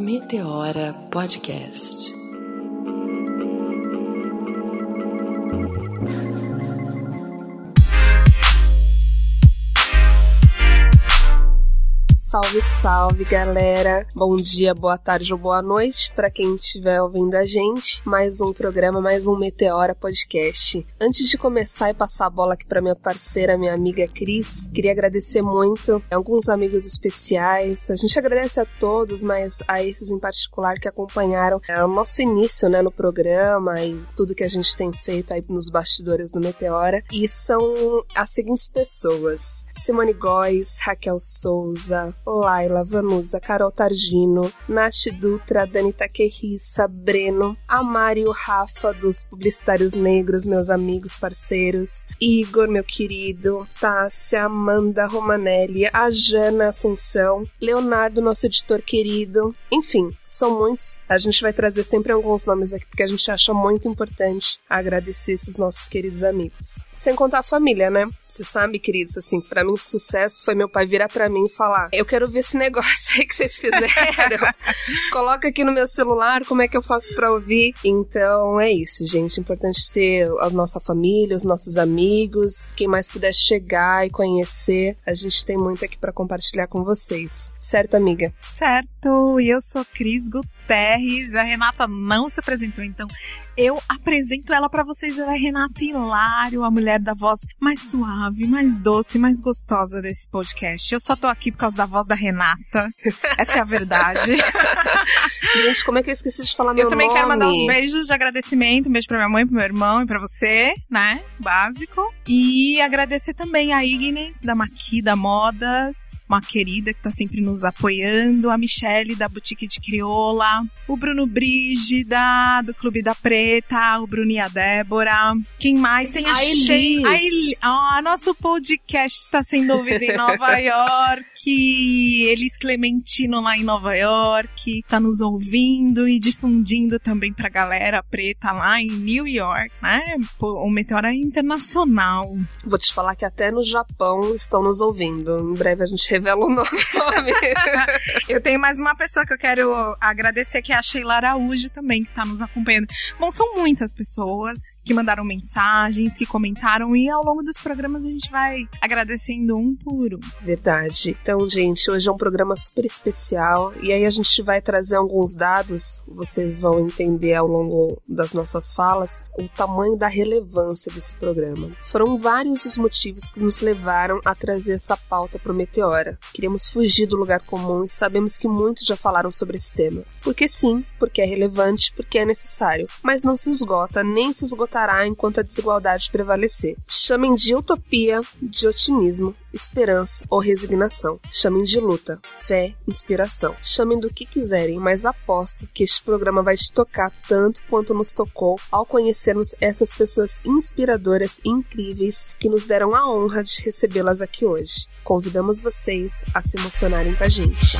Meteora Podcast. Salve, salve, galera! Bom dia, boa tarde ou boa noite para quem estiver ouvindo a gente. Mais um programa, mais um Meteora Podcast. Antes de começar e passar a bola aqui para minha parceira, minha amiga Cris, queria agradecer muito a alguns amigos especiais. A gente agradece a todos, mas a esses em particular que acompanharam é, o nosso início, né, no programa e tudo que a gente tem feito aí nos bastidores do Meteora. E são as seguintes pessoas: Simone Góes, Raquel Souza, Laila, Vanusa, Carol Targino, Nath Dutra, Dani Taquerrissa, Breno, Amário Rafa, dos Publicitários Negros, meus amigos, parceiros, Igor, meu querido, Tássia, Amanda Romanelli, a Jana Ascensão, Leonardo, nosso editor querido, enfim, são muitos. A gente vai trazer sempre alguns nomes aqui porque a gente acha muito importante agradecer esses nossos queridos amigos. Sem contar a família, né? Você sabe, queridos, assim, para mim sucesso foi meu pai virar para mim e falar: "Eu quero ver esse negócio aí que vocês fizeram. Coloca aqui no meu celular como é que eu faço para ouvir". Então é isso, gente, importante ter a nossa família, os nossos amigos, quem mais puder chegar e conhecer, a gente tem muito aqui para compartilhar com vocês. Certo, amiga? Certo. E eu sou Cris good go. Guterres. A Renata não se apresentou, então eu apresento ela para vocês. Ela é Renata Hilário, a mulher da voz mais suave, mais doce, mais gostosa desse podcast. Eu só tô aqui por causa da voz da Renata. Essa é a verdade. Gente, como é que eu esqueci de falar meu Eu também nome? quero mandar uns beijos de agradecimento. Um beijo pra minha mãe, pro meu irmão e pra você, né? Básico. E agradecer também a Ignes, da Maquida Modas, uma querida que tá sempre nos apoiando. A Michele, da Boutique de Crioula. now. O Bruno Brígida, do Clube da Preta. O Bruno e a Débora. Quem mais? Tem a A Shei- Elis. A Eli- Ah, nosso podcast está sendo ouvido em Nova York. Elis Clementino lá em Nova York. Tá nos ouvindo e difundindo também pra galera preta lá em New York, né? O Meteoro é internacional. Vou te falar que até no Japão estão nos ouvindo. Em breve a gente revela o nome. Eu tenho mais uma pessoa que eu quero agradecer, que é a Sheila Araújo também, que tá nos acompanhando. Bom, são muitas pessoas que mandaram mensagens, que comentaram, e ao longo dos programas a gente vai agradecendo um por um. Verdade. Então, gente, hoje é um programa super especial e aí a gente vai trazer alguns dados, vocês vão entender ao longo das nossas falas o tamanho da relevância desse programa. Foram vários os motivos que nos levaram a trazer essa pauta para o Meteora. Queríamos fugir do lugar comum e sabemos que muitos já falaram sobre esse tema. Porque sim, porque é relevante, porque é necessário, mas não se esgota nem se esgotará enquanto a desigualdade prevalecer. Chamem de utopia, de otimismo, esperança ou resignação. Chamem de luta, fé, inspiração. Chamem do que quiserem, mas aposto que este programa vai te tocar tanto quanto nos tocou ao conhecermos essas pessoas inspiradoras e incríveis que nos deram a honra de recebê-las aqui hoje. Convidamos vocês a se emocionarem com a gente.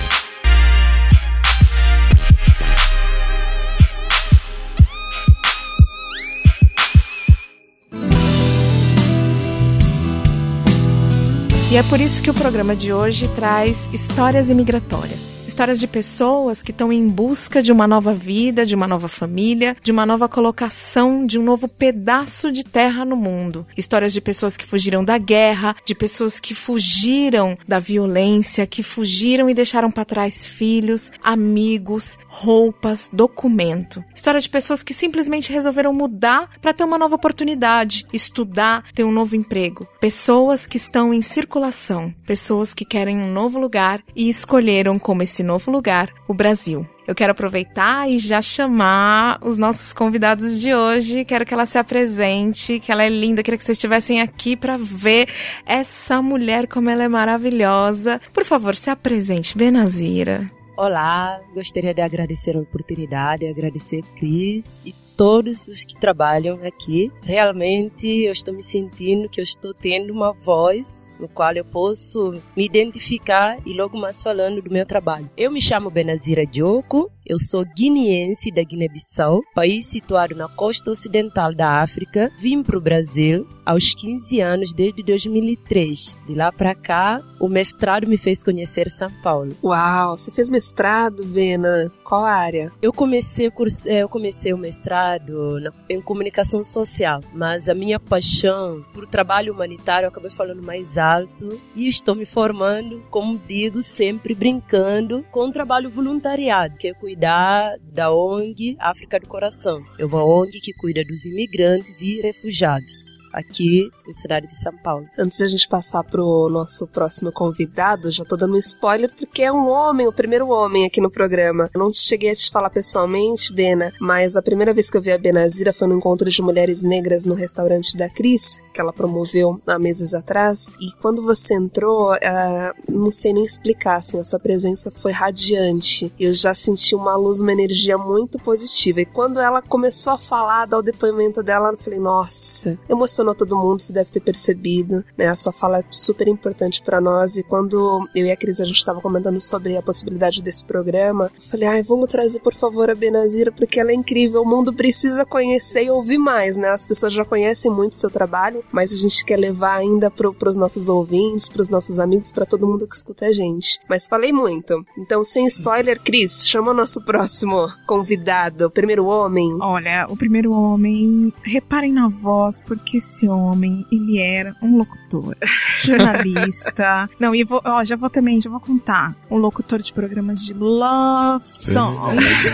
E é por isso que o programa de hoje traz histórias imigratórias. Histórias de pessoas que estão em busca de uma nova vida, de uma nova família, de uma nova colocação, de um novo pedaço de terra no mundo. Histórias de pessoas que fugiram da guerra, de pessoas que fugiram da violência, que fugiram e deixaram para trás filhos, amigos, roupas, documento. História de pessoas que simplesmente resolveram mudar para ter uma nova oportunidade, estudar, ter um novo emprego. Pessoas que estão em circulação, pessoas que querem um novo lugar e escolheram como esse novo lugar o Brasil. Eu quero aproveitar e já chamar os nossos convidados de hoje. Quero que ela se apresente, que ela é linda. Queria que vocês estivessem aqui para ver essa mulher como ela é maravilhosa. Por favor, se apresente, Benazira. Olá, gostaria de agradecer a oportunidade, agradecer Cris e todos os que trabalham aqui. Realmente eu estou me sentindo que eu estou tendo uma voz no qual eu posso me identificar e logo mais falando do meu trabalho. Eu me chamo Benazira Dioco, Eu sou guineense da Guiné-Bissau, país situado na costa ocidental da África. Vim para o Brasil aos 15 anos, desde 2003. De lá para cá, o mestrado me fez conhecer São Paulo. Uau, você fez mestrado, Bena? Qual área? Eu comecei, é, eu comecei o mestrado em comunicação social, mas a minha paixão por trabalho humanitário eu acabei falando mais alto e estou me formando, como digo, sempre brincando com o trabalho voluntariado, que é cuidar da ONG África do Coração. É uma ONG que cuida dos imigrantes e refugiados aqui na cidade de São Paulo. Antes da gente passar pro nosso próximo convidado, já tô dando um spoiler porque é um homem, o primeiro homem aqui no programa. Eu não cheguei a te falar pessoalmente, Bena, mas a primeira vez que eu vi a Benazira foi no encontro de mulheres negras no restaurante da Cris, que ela promoveu há meses atrás. E quando você entrou, uh, não sei nem explicar, assim, a sua presença foi radiante. Eu já senti uma luz, uma energia muito positiva. E quando ela começou a falar, dar o depoimento dela, eu falei, nossa, emocionante emocionou todo mundo, você deve ter percebido, né? A sua fala é super importante para nós e quando eu e a Cris a gente estava comentando sobre a possibilidade desse programa, eu falei, ai, vamos trazer por favor a Benazira porque ela é incrível, o mundo precisa conhecer e ouvir mais, né? As pessoas já conhecem muito o seu trabalho, mas a gente quer levar ainda pro, pros nossos ouvintes, pros nossos amigos, para todo mundo que escuta a gente. Mas falei muito. Então, sem spoiler, Cris, chama o nosso próximo convidado, o primeiro homem. Olha, o primeiro homem, reparem na voz, porque esse homem, ele era um locutor, jornalista. Não, e vou, ó, já vou também, já vou contar. Um locutor de programas de love songs.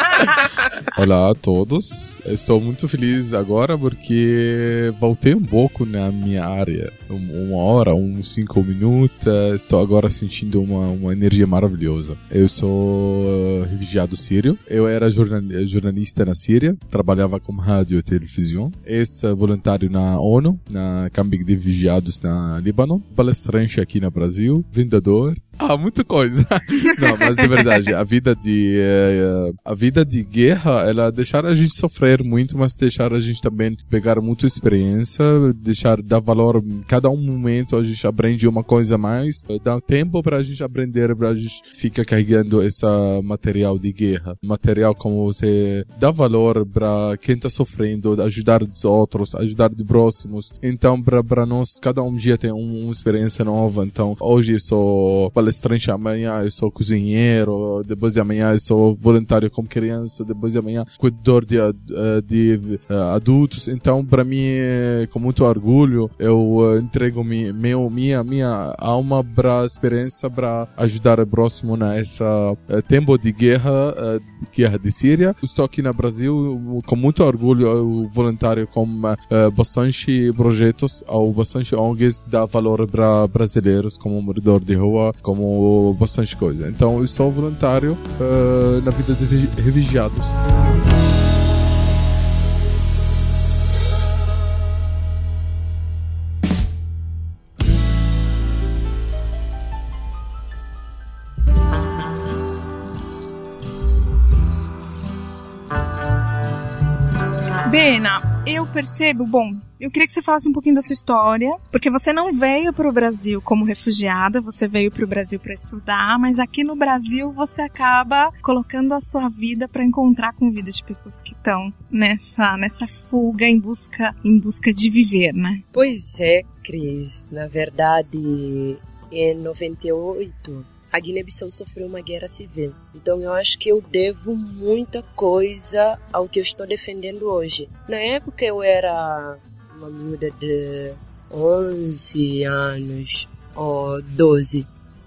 Olá a todos. Estou muito feliz agora porque voltei um pouco na minha área. Uma hora, uns cinco minutos. Estou agora sentindo uma, uma energia maravilhosa. Eu sou uh, refugiado sírio. Eu era jornalista na Síria. Trabalhava com rádio e televisão. Esse voluntário na ONU, na camping de vigiados na Líbano, palestrante aqui no Brasil, vendedor, ah, muita coisa. Não, mas de verdade, a vida de eh, a vida de guerra, ela deixar a gente sofrer muito, mas deixar a gente também pegar muita experiência, deixar dar valor cada um momento a gente aprende uma coisa a mais, dá tempo para a gente aprender, para a gente ficar carregando esse material de guerra, material como você dá valor para quem está sofrendo, ajudar os outros, ajudar os próximos. Então, para nós cada um dia tem uma experiência nova. Então, hoje eu sou palestrante, amanhã eu sou cozinheiro, depois de amanhã eu sou voluntário como criança, depois de amanhã cuidador de, eh, de, de eh, adultos. Então, para mim, com muito orgulho, eu eh, entrego mi, meu, minha, minha alma para experiência para ajudar o próximo nessa tempo de guerra, guerra de Síria. Estou aqui no Brasil com muito orgulho, voluntário com bastante projetos, ou bastante ONGs dá valor para brasileiros como morador de rua, como como bastante coisa. Então eu sou voluntário uh, na vida de refugiados. Bena, eu percebo, bom, eu queria que você falasse um pouquinho da sua história, porque você não veio para o Brasil como refugiada, você veio para o Brasil para estudar, mas aqui no Brasil você acaba colocando a sua vida para encontrar com vida de pessoas que estão nessa nessa fuga em busca em busca de viver, né? Pois é, Cris. Na verdade, em 98 a Guiné-Bissau sofreu uma guerra civil. Então eu acho que eu devo muita coisa ao que eu estou defendendo hoje. Na época eu era uma miúda de 11 anos ou 12.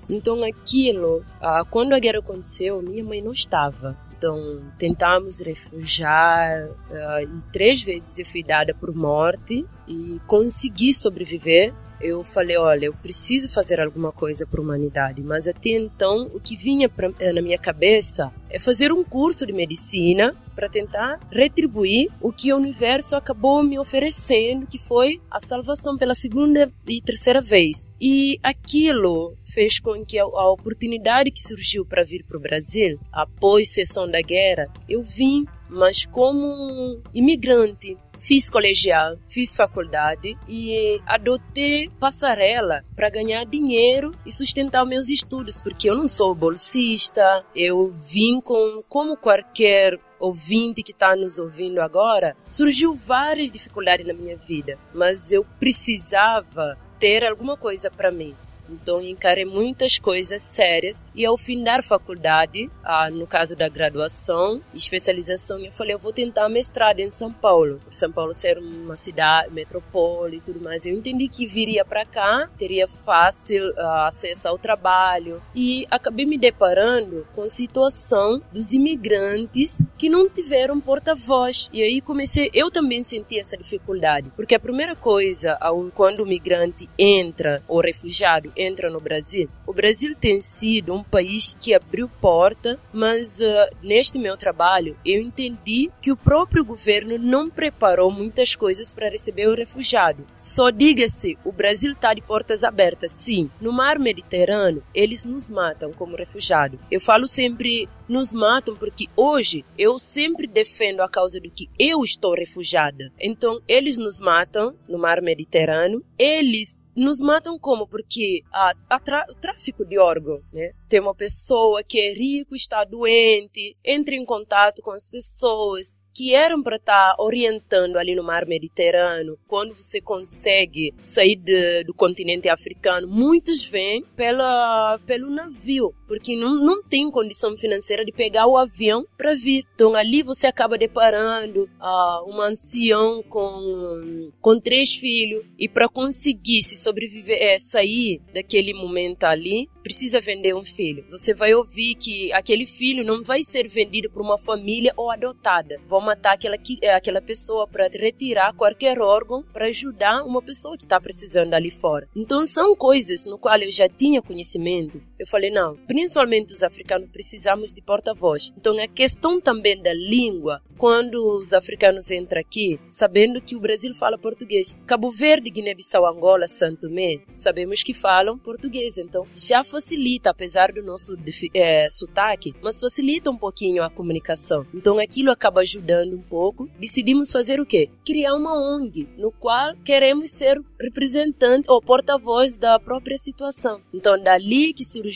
Então aquilo, quando a guerra aconteceu, minha mãe não estava. Então tentamos refugiar uh, e três vezes eu fui dada por morte e consegui sobreviver eu falei, olha, eu preciso fazer alguma coisa para a humanidade, mas até então o que vinha pra, eh, na minha cabeça é fazer um curso de medicina para tentar retribuir o que o universo acabou me oferecendo, que foi a salvação pela segunda e terceira vez. E aquilo fez com que a, a oportunidade que surgiu para vir para o Brasil, após a cessão da guerra, eu vim mas como imigrante. Fiz colegial, fiz faculdade e adotei passarela para ganhar dinheiro e sustentar meus estudos, porque eu não sou bolsista, eu vim com como qualquer ouvinte que está nos ouvindo agora, surgiu várias dificuldades na minha vida, mas eu precisava ter alguma coisa para mim. Então encarei muitas coisas sérias e ao fim da faculdade, ah, no caso da graduação, especialização, eu falei eu vou tentar mestrado em São Paulo, por São Paulo ser uma cidade metrópole e tudo mais. Eu entendi que viria para cá, teria fácil ah, acesso ao trabalho e acabei me deparando com a situação dos imigrantes que não tiveram porta-voz. E aí comecei, eu também senti essa dificuldade, porque a primeira coisa, quando o migrante entra, ou refugiado, entra no Brasil, o Brasil tem sido um país que abriu porta, mas uh, neste meu trabalho eu entendi que o próprio governo não preparou muitas coisas para receber o refugiado. Só diga-se, o Brasil está de portas abertas, sim. No mar Mediterrâneo, eles nos matam como refugiado. Eu falo sempre nos matam porque hoje eu sempre defendo a causa do que eu estou refugiada. Então eles nos matam no mar Mediterrâneo, eles nos matam como? Porque a, a o tráfico de órgão, né? Tem uma pessoa que é rico, está doente, entra em contato com as pessoas, que eram para estar tá orientando ali no mar Mediterrâneo, quando você consegue sair de, do continente africano, muitos vêm pela, pelo navio, porque não, não tem condição financeira de pegar o avião para vir. Então ali você acaba deparando uh, um ancião com, com três filhos e para conseguir se sobreviver, é, sair daquele momento ali, precisa vender um filho. Você vai ouvir que aquele filho não vai ser vendido por uma família ou adotada. Vão matar aquela, é, aquela pessoa para retirar qualquer órgão para ajudar uma pessoa que está precisando ali fora. Então são coisas no qual eu já tinha conhecimento. Eu falei, não, principalmente os africanos precisamos de porta-voz. Então a questão também da língua quando os africanos entram aqui, sabendo que o Brasil fala português. Cabo Verde, Guiné-Bissau, Angola, Santo Tomé, sabemos que falam português, então já facilita, apesar do nosso é, sotaque, mas facilita um pouquinho a comunicação. Então aquilo acaba ajudando um pouco. Decidimos fazer o quê? Criar uma ONG, no qual queremos ser representante ou porta-voz da própria situação. Então dali que surgiu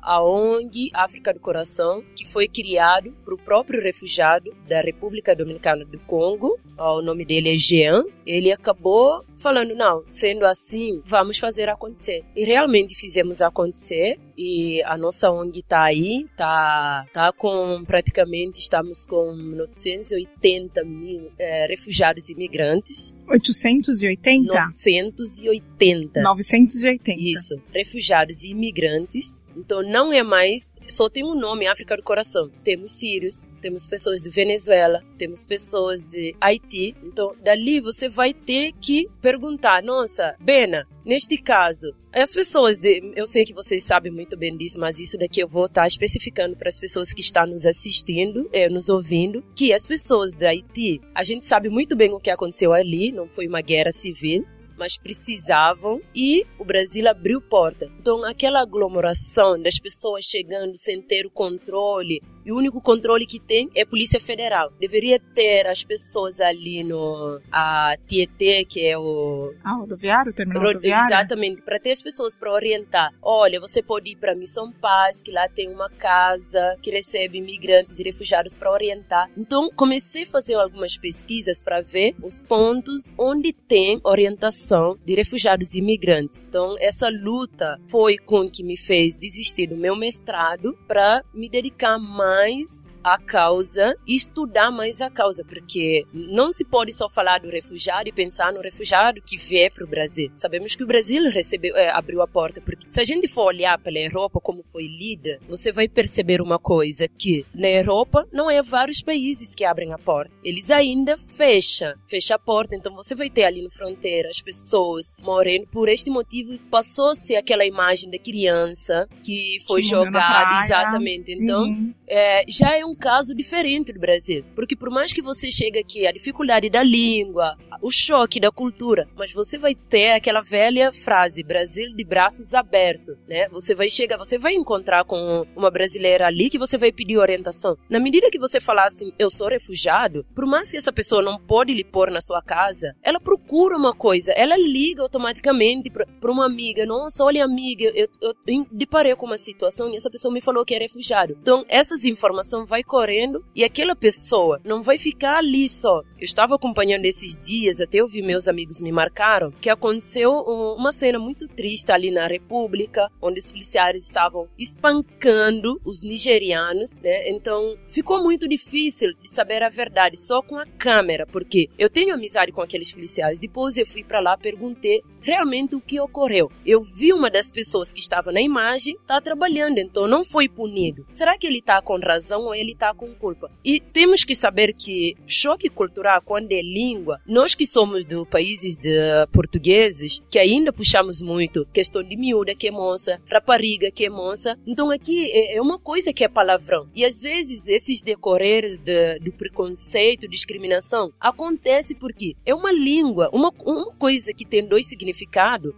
a ONG África do Coração, que foi criado para o próprio refugiado da República Dominicana do Congo, o nome dele é Jean, ele acabou falando, não, sendo assim, vamos fazer acontecer. E realmente fizemos acontecer e a nossa ONG está aí, tá, tá com praticamente, estamos com 980 mil é, refugiados imigrantes. 880? 980. 980. Isso, refugiados e imigrantes então não é mais, só tem um nome, África do Coração. Temos sírios, temos pessoas de Venezuela, temos pessoas de Haiti. Então dali você vai ter que perguntar, nossa, Bena, neste caso, as pessoas de, eu sei que vocês sabem muito bem disso, mas isso daqui eu vou estar especificando para as pessoas que estão nos assistindo, é, nos ouvindo, que as pessoas de Haiti, a gente sabe muito bem o que aconteceu ali, não foi uma guerra civil, mas precisavam e o Brasil abriu porta. Então aquela aglomeração das pessoas chegando sem ter o controle e o único controle que tem é a Polícia Federal. Deveria ter as pessoas ali no a Tietê, que é o ah, rodoviário, terminal rodoviário. Exatamente, para ter as pessoas para orientar. Olha, você pode ir para Missão Paz, que lá tem uma casa que recebe imigrantes e refugiados para orientar. Então, comecei a fazer algumas pesquisas para ver os pontos onde tem orientação de refugiados e imigrantes. Então, essa luta foi com que me fez desistir do meu mestrado para me dedicar mais mais a causa e estudar mais a causa, porque não se pode só falar do refugiado e pensar no refugiado que veio para o Brasil. Sabemos que o Brasil recebeu, é, abriu a porta, porque se a gente for olhar pela Europa como foi lida, você vai perceber uma coisa, que na Europa não é vários países que abrem a porta. Eles ainda fecham, fecham a porta, então você vai ter ali no fronteira as pessoas morrendo. Por este motivo, passou-se aquela imagem da criança que foi jogada, exatamente. Então, uhum. é, já é um um caso diferente do Brasil. Porque por mais que você chegue aqui, a dificuldade da língua, o choque da cultura, mas você vai ter aquela velha frase, Brasil de braços abertos, né? Você vai chegar, você vai encontrar com uma brasileira ali que você vai pedir orientação. Na medida que você falar assim, eu sou refugiado, por mais que essa pessoa não pode lhe pôr na sua casa, ela procura uma coisa, ela liga automaticamente para uma amiga, nossa, olha amiga, eu, eu, deparei com uma situação e essa pessoa me falou que é refugiado. Então, essas informações vai correndo e aquela pessoa não vai ficar ali só. Eu estava acompanhando esses dias, até eu vi meus amigos me marcaram, que aconteceu uma cena muito triste ali na República, onde os policiais estavam espancando os nigerianos, né? Então, ficou muito difícil de saber a verdade só com a câmera, porque eu tenho amizade com aqueles policiais. Depois eu fui para lá, perguntei realmente o que ocorreu. Eu vi uma das pessoas que estava na imagem tá trabalhando, então não foi punido. Será que ele tá com razão ou ele tá com culpa? E temos que saber que choque cultural quando é língua, nós que somos do países de portugueses, que ainda puxamos muito questão de miúda que é moça, rapariga que é moça, então aqui é, é uma coisa que é palavrão. E às vezes esses decorreres de, do preconceito, discriminação, acontece porque é uma língua, uma, uma coisa que tem dois significados,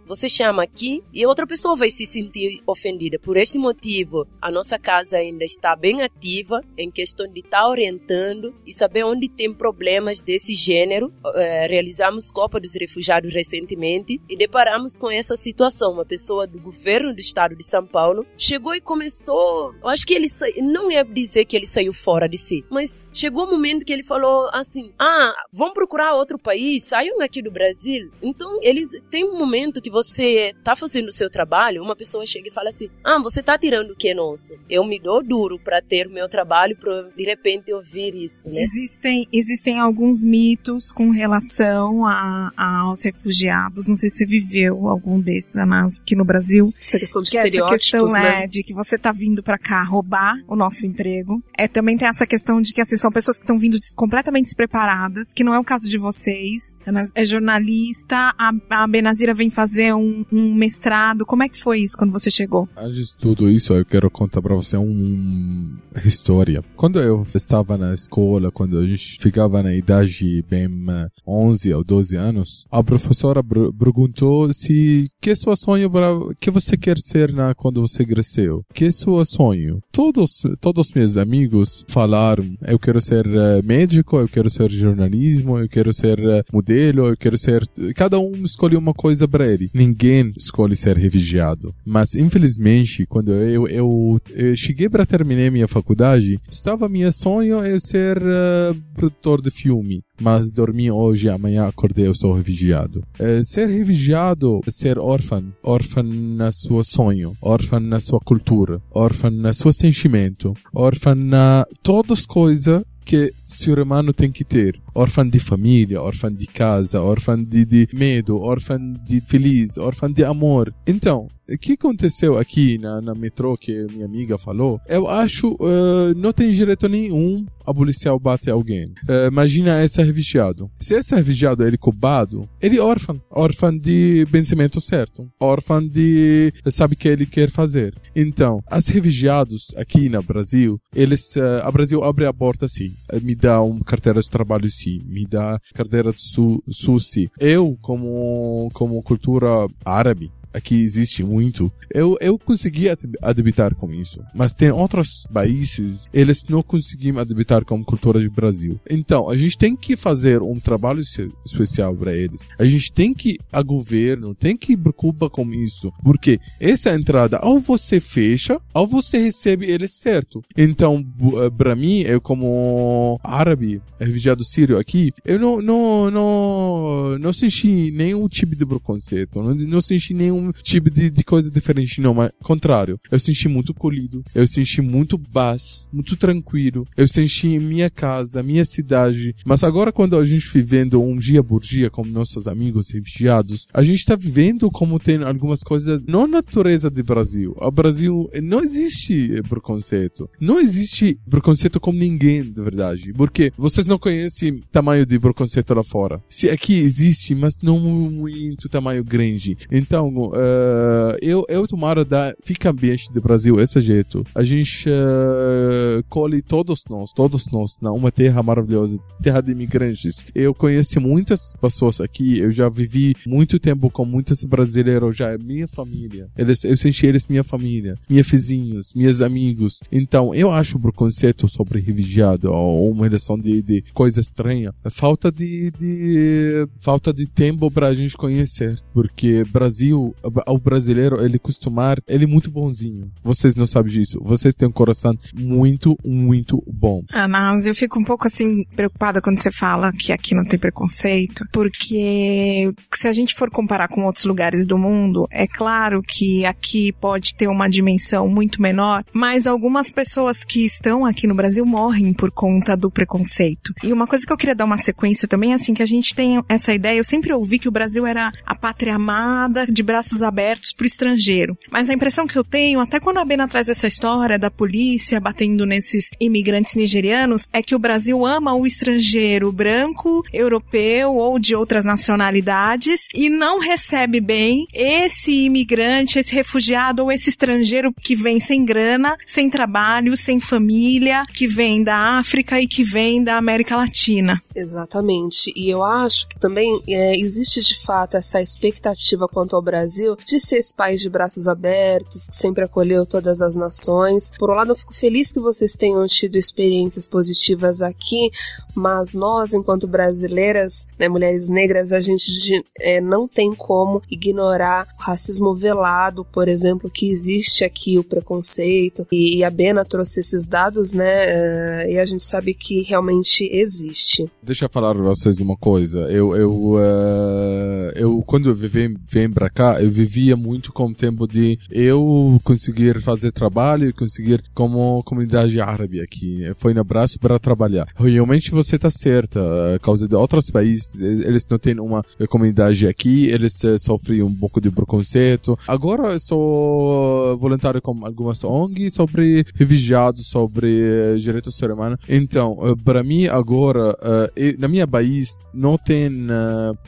você chama aqui e outra pessoa vai se sentir ofendida. Por este motivo, a nossa casa ainda está bem ativa em questão de estar tá orientando e saber onde tem problemas desse gênero. É, realizamos Copa dos Refugiados recentemente e deparamos com essa situação. Uma pessoa do governo do estado de São Paulo chegou e começou. Eu acho que ele sa... não ia dizer que ele saiu fora de si, mas chegou um momento que ele falou assim: Ah, vão procurar outro país, saiam aqui do Brasil. Então, eles tem um momento que você tá fazendo o seu trabalho, uma pessoa chega e fala assim: Ah, você tá tirando o que, nossa? Eu me dou duro para ter o meu trabalho, pra de repente ouvir isso, né? Existem, existem alguns mitos com relação a, a, aos refugiados. Não sei se você viveu algum desses aqui no Brasil. Essa questão de que estereótipos, essa questão né? é de que você tá vindo para cá roubar o nosso emprego. É, também tem essa questão de que assim, são pessoas que estão vindo completamente despreparadas, que não é o caso de vocês. É jornalista, a, a Benazira vem fazer um, um, mestrado. Como é que foi isso quando você chegou? Antes de tudo isso, eu quero contar para você uma história. Quando eu estava na escola, quando a gente ficava na idade bem 11 ou 12 anos, a professora perguntou se que é seu sonho para que você quer ser na quando você cresceu. Que é seu sonho? Todos todos meus amigos falaram, eu quero ser uh, médico, eu quero ser jornalismo, eu quero ser uh, modelo, eu quero ser cada um escolheu uma coisa para ele. Ninguém escolhe ser refugiado. Mas infelizmente, quando eu eu, eu cheguei para terminar minha faculdade, estava meu sonho eu ser uh, produtor de filme mas dormi hoje, amanhã acordei, eu sou refugiado. É, ser refugiado é ser órfão, órfão na sua sonho, órfão na sua cultura, órfão na seu sentimento, órfão na todas as coisas que ser humano tem que ter. Órfão de família, órfão de casa, órfão de, de medo, órfão de feliz, órfão de amor. Então, o que aconteceu aqui na, na metrô que minha amiga falou? Eu acho uh, não tem direito nenhum a policial bater alguém. Uh, imagina esse refugiado. Se esse refugiado é culpado, ele é órfão. Órfão de pensamento certo. Órfão de sabe o que ele quer fazer. Então, os refugiados aqui no Brasil, eles, uh, a Brasil abre a porta assim me dá uma carteira de trabalho sim, me dá carteira de su, SUSI. Eu, como, como cultura árabe, aqui existe muito, eu, eu consegui adaptar com isso. Mas tem outros países, eles não conseguem adaptar com cultura do Brasil. Então, a gente tem que fazer um trabalho especial para eles. A gente tem que, a governo, tem que preocupar com isso. Porque essa entrada, ou você fecha, ou você recebe ele certo. Então, eh, para mim, eu como árabe, refugiado sírio aqui, eu não, não, não, não senti nenhum tipo de preconceito. Não, não senti nenhum tipo de, de coisa diferente, não, mas contrário. Eu senti muito colhido, eu senti muito paz, muito tranquilo, eu senti minha casa, minha cidade. Mas agora, quando a gente vivendo um dia por dia como nossos amigos refugiados, a gente está vivendo como tem algumas coisas, não natureza do Brasil. O Brasil não existe preconceito. Não existe preconceito com ninguém, de verdade. Porque vocês não conhecem tamanho de preconceito lá fora. Se aqui existe, mas não muito tamanho grande. Então, uh, eu, eu tomara da fica ambiente do Brasil esse jeito. A gente uh, colhe todos nós, todos nós, na uma terra maravilhosa, terra de imigrantes. Eu conheci muitas pessoas aqui, eu já vivi muito tempo com muitos brasileiros, já é minha família. Eles, eu senti eles minha família, meus vizinhos, meus amigos. Então, eu acho o preconceito sobre refugiado ou uma relação de, de coisa estranha. Falta de, de falta de tempo para a gente conhecer, porque Brasil, o brasileiro, ele costumar, ele é muito bonzinho. Vocês não sabem disso. Vocês têm um coração muito, muito bom. Ana, eu fico um pouco assim preocupada quando você fala que aqui não tem preconceito, porque se a gente for comparar com outros lugares do mundo, é claro que aqui pode ter uma dimensão muito menor, mas algumas pessoas que estão aqui no Brasil morrem por conta do preconceito. E uma coisa que eu queria dar uma sequência também, assim, que a gente tem essa ideia, eu sempre ouvi que o Brasil era a pátria amada, de abertos pro estrangeiro. Mas a impressão que eu tenho, até quando a Bena traz essa história da polícia batendo nesses imigrantes nigerianos, é que o Brasil ama o estrangeiro branco, europeu ou de outras nacionalidades e não recebe bem esse imigrante, esse refugiado ou esse estrangeiro que vem sem grana, sem trabalho, sem família, que vem da África e que vem da América Latina. Exatamente. E eu acho que também é, existe de fato essa expectativa quanto ao Brasil de ser esse país de braços abertos, que sempre acolheu todas as nações. Por um lado, eu fico feliz que vocês tenham tido experiências positivas aqui, mas nós, enquanto brasileiras, né, mulheres negras, a gente é, não tem como ignorar o racismo velado, por exemplo, que existe aqui, o preconceito. E, e a Bena trouxe esses dados, né? Uh, e a gente sabe que realmente existe. Deixa eu falar pra vocês uma coisa. Eu, eu, uh, eu quando eu vim, vim pra cá, eu vivia muito com o tempo de eu conseguir fazer trabalho e conseguir como comunidade árabe aqui. Foi no braço para trabalhar. Realmente você tá certa. A causa de outros países, eles não têm uma comunidade aqui, eles uh, sofrem um pouco de preconceito. Agora eu sou voluntário com algumas ONG sobre refugiados, sobre direitos humanos. Então, uh, para mim agora, na minha país não tem,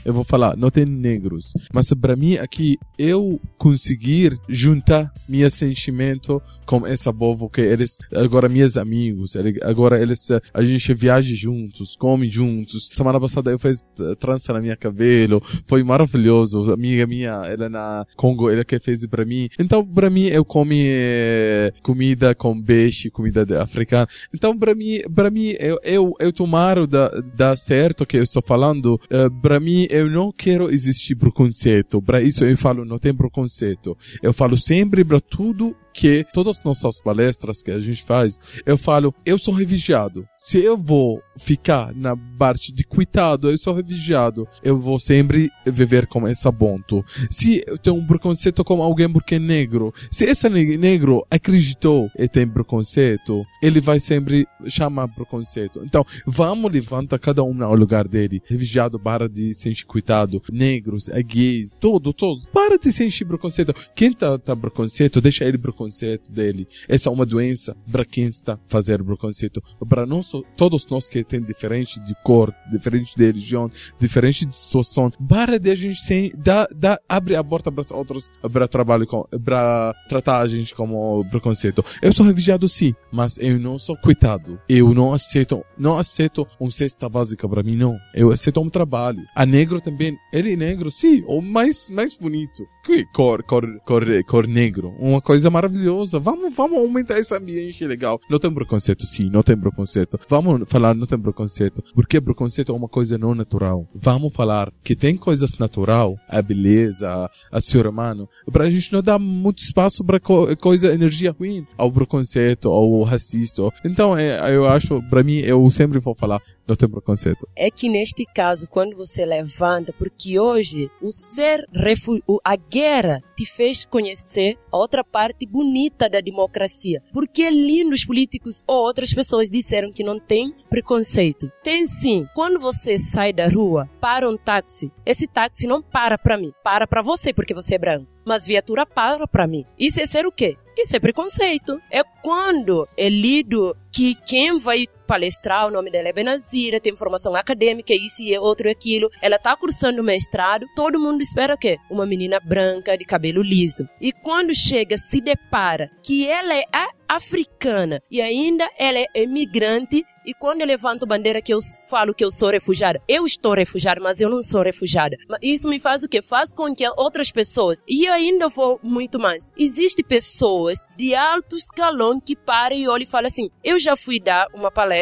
eu vou falar, não tem negros. Mas para mim aqui, eu conseguir juntar meu sentimento com essa povo que eles agora meus amigos, agora eles a gente viaja juntos, come juntos. Semana passada eu fiz trança na minha cabelo, foi maravilhoso. Amiga minha, ela na Congo, ela que fez para mim. Então para mim eu comi eh, comida com peixe, comida africana. Então para mim, para mim eu eu, eu tomaro da, da certo que eu estou falando. Uh, para mim eu não quero existir preconceito. Para isso eu falo não tem preconceito. Eu falo sempre para tudo que todas as nossas palestras que a gente faz, eu falo, eu sou refugiado. Se eu vou ficar na parte de cuidado, eu sou refugiado, eu vou sempre viver com essa ponto. Se eu tenho um preconceito com alguém porque é negro, se esse negro acreditou e tem preconceito, ele vai sempre chamar preconceito. Então, vamos levantar cada um no lugar dele. Refugiado para de sentir cuidado, negros, gays, todo, todos. Para de sentir preconceito. Quem tá, tá preconceito, deixa ele preconceito preconceito dele. Essa é uma doença para quem está fazendo preconceito. Para nós, todos nós que tem diferente de cor, diferente de religião, diferente de situação, para de a gente sem, dá, dá, abre a porta para outros, para trabalho com, para tratar a gente como preconceito. Eu sou refugiado sim, mas eu não sou coitado. Eu não aceito, não aceito um cesta básica para mim, não. Eu aceito um trabalho. A negro também, ele é negro, sim, ou mais, mais bonito. Cor, cor, cor, cor negro. Uma coisa maravilhosa. Vamos, vamos aumentar esse ambiente legal. Não tem preconceito, sim, não tem preconceito. Vamos falar não tem preconceito, porque preconceito é uma coisa não natural. Vamos falar que tem coisas natural, a beleza, a ser humano, pra gente não dar muito espaço para co coisa, energia ruim, ao preconceito, ao racista. Então, é, eu acho, para mim, eu sempre vou falar, não tem preconceito. É que neste caso, quando você levanta, porque hoje o ser refúgio, a guerra te fez conhecer a outra parte bonita da democracia. Porque ali nos políticos ou outras pessoas disseram que não tem preconceito. Tem sim. Quando você sai da rua, para um táxi, esse táxi não para para mim, para para você porque você é branco. Mas viatura para para mim. Isso é ser o quê? Isso é preconceito. É quando é lido que quem vai palestrar, o nome dela é Benazira, tem formação acadêmica, isso e outro e aquilo. Ela tá cursando mestrado, todo mundo espera o quê? Uma menina branca, de cabelo liso. E quando chega, se depara que ela é africana e ainda ela é imigrante e quando eu levanto bandeira que eu falo que eu sou refugiada, eu estou refugiada, mas eu não sou refugiada. Isso me faz o quê? Faz com que outras pessoas, e eu ainda vou muito mais, existem pessoas de alto escalão que param e olham e falam assim, eu já fui dar uma palestra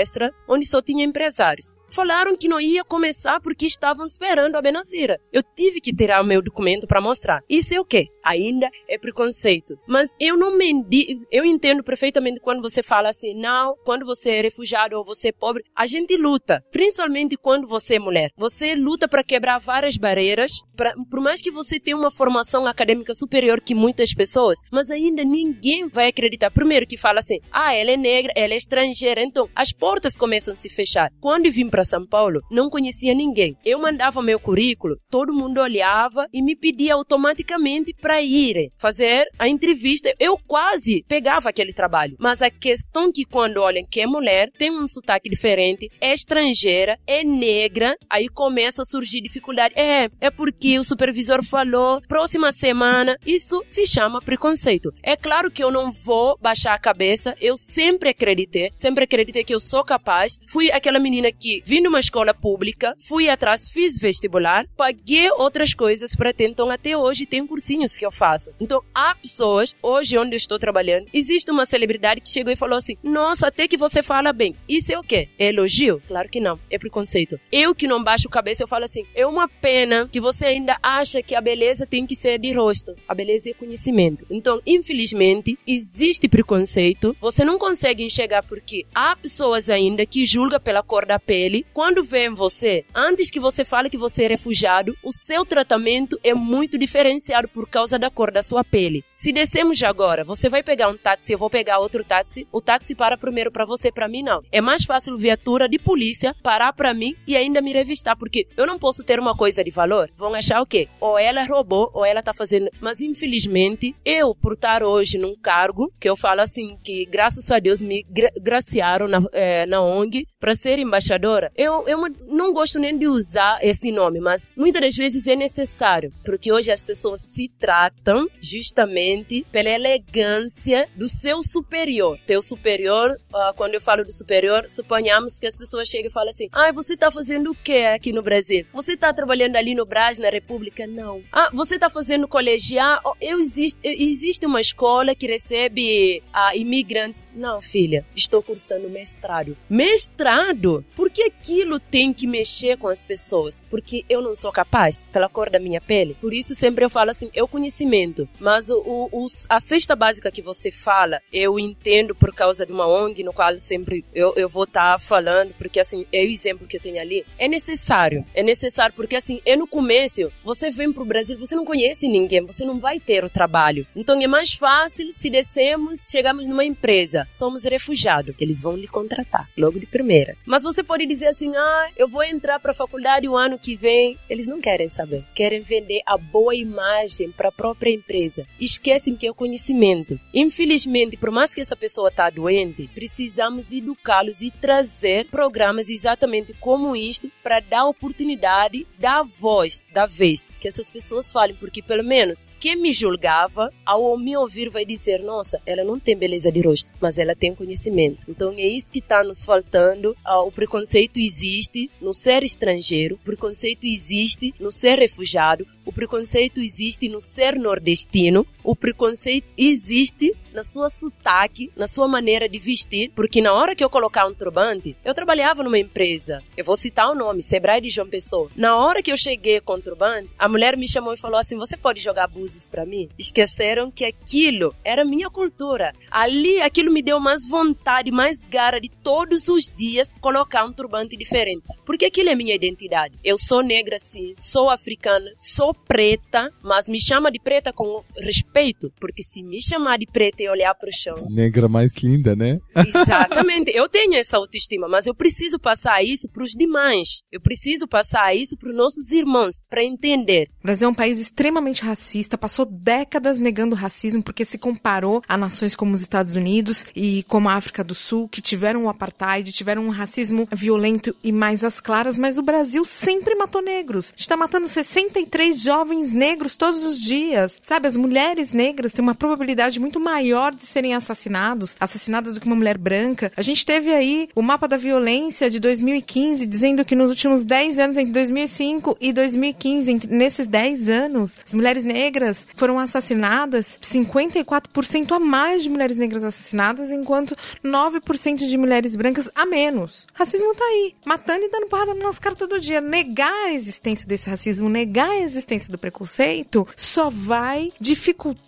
onde só tinha empresários. Falaram que não ia começar porque estavam esperando a Benazira. Eu tive que tirar o meu documento para mostrar. Isso é o quê? Ainda é preconceito. Mas eu não mendi, eu entendo perfeitamente quando você fala assim, não, quando você é refugiado ou você é pobre, a gente luta, principalmente quando você é mulher. Você luta para quebrar várias barreiras, pra, por mais que você tenha uma formação acadêmica superior que muitas pessoas, mas ainda ninguém vai acreditar. Primeiro que fala assim, ah, ela é negra, ela é estrangeira, então as portas começam a se fechar. Quando eu vim para São Paulo, não conhecia ninguém. Eu mandava meu currículo, todo mundo olhava e me pedia automaticamente para ir fazer a entrevista. Eu quase pegava aquele trabalho, mas a questão que quando olham que é mulher, tem um sotaque diferente, é estrangeira, é negra, aí começa a surgir dificuldade. É, é porque o supervisor falou, próxima semana, isso se chama preconceito. É claro que eu não vou baixar a cabeça, eu sempre acreditei, sempre acreditei que eu sou capaz. Fui aquela menina que vim numa escola pública, fui atrás, fiz vestibular, paguei outras coisas para ter, então até hoje tem cursinhos que eu faço. Então há pessoas, hoje onde eu estou trabalhando, existe uma celebridade que chegou e falou assim, nossa, até que você fala bem. Isso é o quê? É elogio? Claro que não. É preconceito. Eu que não baixo a cabeça, eu falo assim: é uma pena que você ainda acha que a beleza tem que ser de rosto. A beleza é conhecimento. Então, infelizmente, existe preconceito. Você não consegue enxergar porque há pessoas ainda que julgam pela cor da pele. Quando vêem você, antes que você fale que você é refugiado, o seu tratamento é muito diferenciado por causa da cor da sua pele. Se descemos agora, você vai pegar um táxi, eu vou pegar outro táxi, o táxi para primeiro para você, para mim não. É mais fácil viatura de polícia parar para mim e ainda me revistar, porque eu não posso ter uma coisa de valor. Vão achar o quê? Ou ela roubou, ou ela tá fazendo. Mas infelizmente, eu, por estar hoje num cargo, que eu falo assim, que graças a Deus me gra graciaram na, é, na ONG para ser embaixadora, eu, eu não gosto nem de usar esse nome, mas muitas das vezes é necessário, porque hoje as pessoas se tratam justamente pela elegância do seu superior. Teu superior, uh, quando eu falo do superior, suponhamos que as pessoas chegam e falam assim: ah, você está fazendo o que aqui no Brasil? Você está trabalhando ali no Brasil, na República? Não. Ah, você está fazendo colegial? Oh, eu existe, existe uma escola que recebe ah, imigrantes? Não, filha, estou cursando mestrado. Mestrado? Por que aquilo tem que mexer com as pessoas? Porque eu não sou capaz, pela cor da minha pele. Por isso sempre eu falo assim: é o conhecimento. Mas o, o, a cesta básica que você fala, eu entendo por causa de uma ONG no qual sempre eu, eu vou estar tá falando, porque assim, é o exemplo que eu tenho ali, é necessário. É necessário porque assim, é no começo, você vem pro Brasil, você não conhece ninguém, você não vai ter o trabalho. Então é mais fácil se descemos, chegamos numa empresa, somos refugiados, eles vão lhe contratar logo de primeira. Mas você pode dizer assim: "Ah, eu vou entrar para a faculdade o ano que vem". Eles não querem saber. Querem vender a boa imagem para a própria empresa. Esquecem que é o conhecimento. Infelizmente, por mais que essa pessoa tá doente, precisamos educá-los e trazer programas exatamente como isto para dar oportunidade, dar voz, da vez, que essas pessoas falem, porque pelo menos quem me julgava, ao me ouvir, vai dizer: nossa, ela não tem beleza de rosto, mas ela tem conhecimento. Então é isso que está nos faltando. Ah, o preconceito existe no ser estrangeiro, o preconceito existe no ser refugiado, o preconceito existe no ser nordestino, o preconceito existe na sua sotaque, na sua maneira de vestir, porque na hora que eu colocar um turbante, eu trabalhava numa empresa, eu vou citar o nome, Sebrae de João Pessoa. Na hora que eu cheguei com o turbante, a mulher me chamou e falou assim: "Você pode jogar búzios para mim?". Esqueceram que aquilo era minha cultura. Ali aquilo me deu mais vontade, mais gara de todos os dias colocar um turbante totalmente diferente. Porque aquilo é minha identidade. Eu sou negra sim, sou africana, sou preta, mas me chama de preta com respeito, porque se me chamar de preta e olhar para o chão. Negra mais linda, né? Exatamente. Eu tenho essa autoestima, mas eu preciso passar isso para os demais. Eu preciso passar isso para os nossos irmãos, para entender. O Brasil é um país extremamente racista, passou décadas negando o racismo porque se comparou a nações como os Estados Unidos e como a África do Sul, que tiveram o apartheid, tiveram um racismo violento e mais às claras, mas o Brasil sempre matou negros. Está matando 63 jovens negros todos os dias. Sabe, as mulheres negras têm uma probabilidade muito maior de serem assassinados, assassinadas do que uma mulher branca. A gente teve aí o mapa da violência de 2015 dizendo que nos últimos 10 anos, entre 2005 e 2015, entre, nesses 10 anos, as mulheres negras foram assassinadas 54% a mais de mulheres negras assassinadas, enquanto 9% de mulheres brancas a menos. Racismo tá aí, matando e dando porrada no nosso cara todo dia. Negar a existência desse racismo, negar a existência do preconceito, só vai dificultar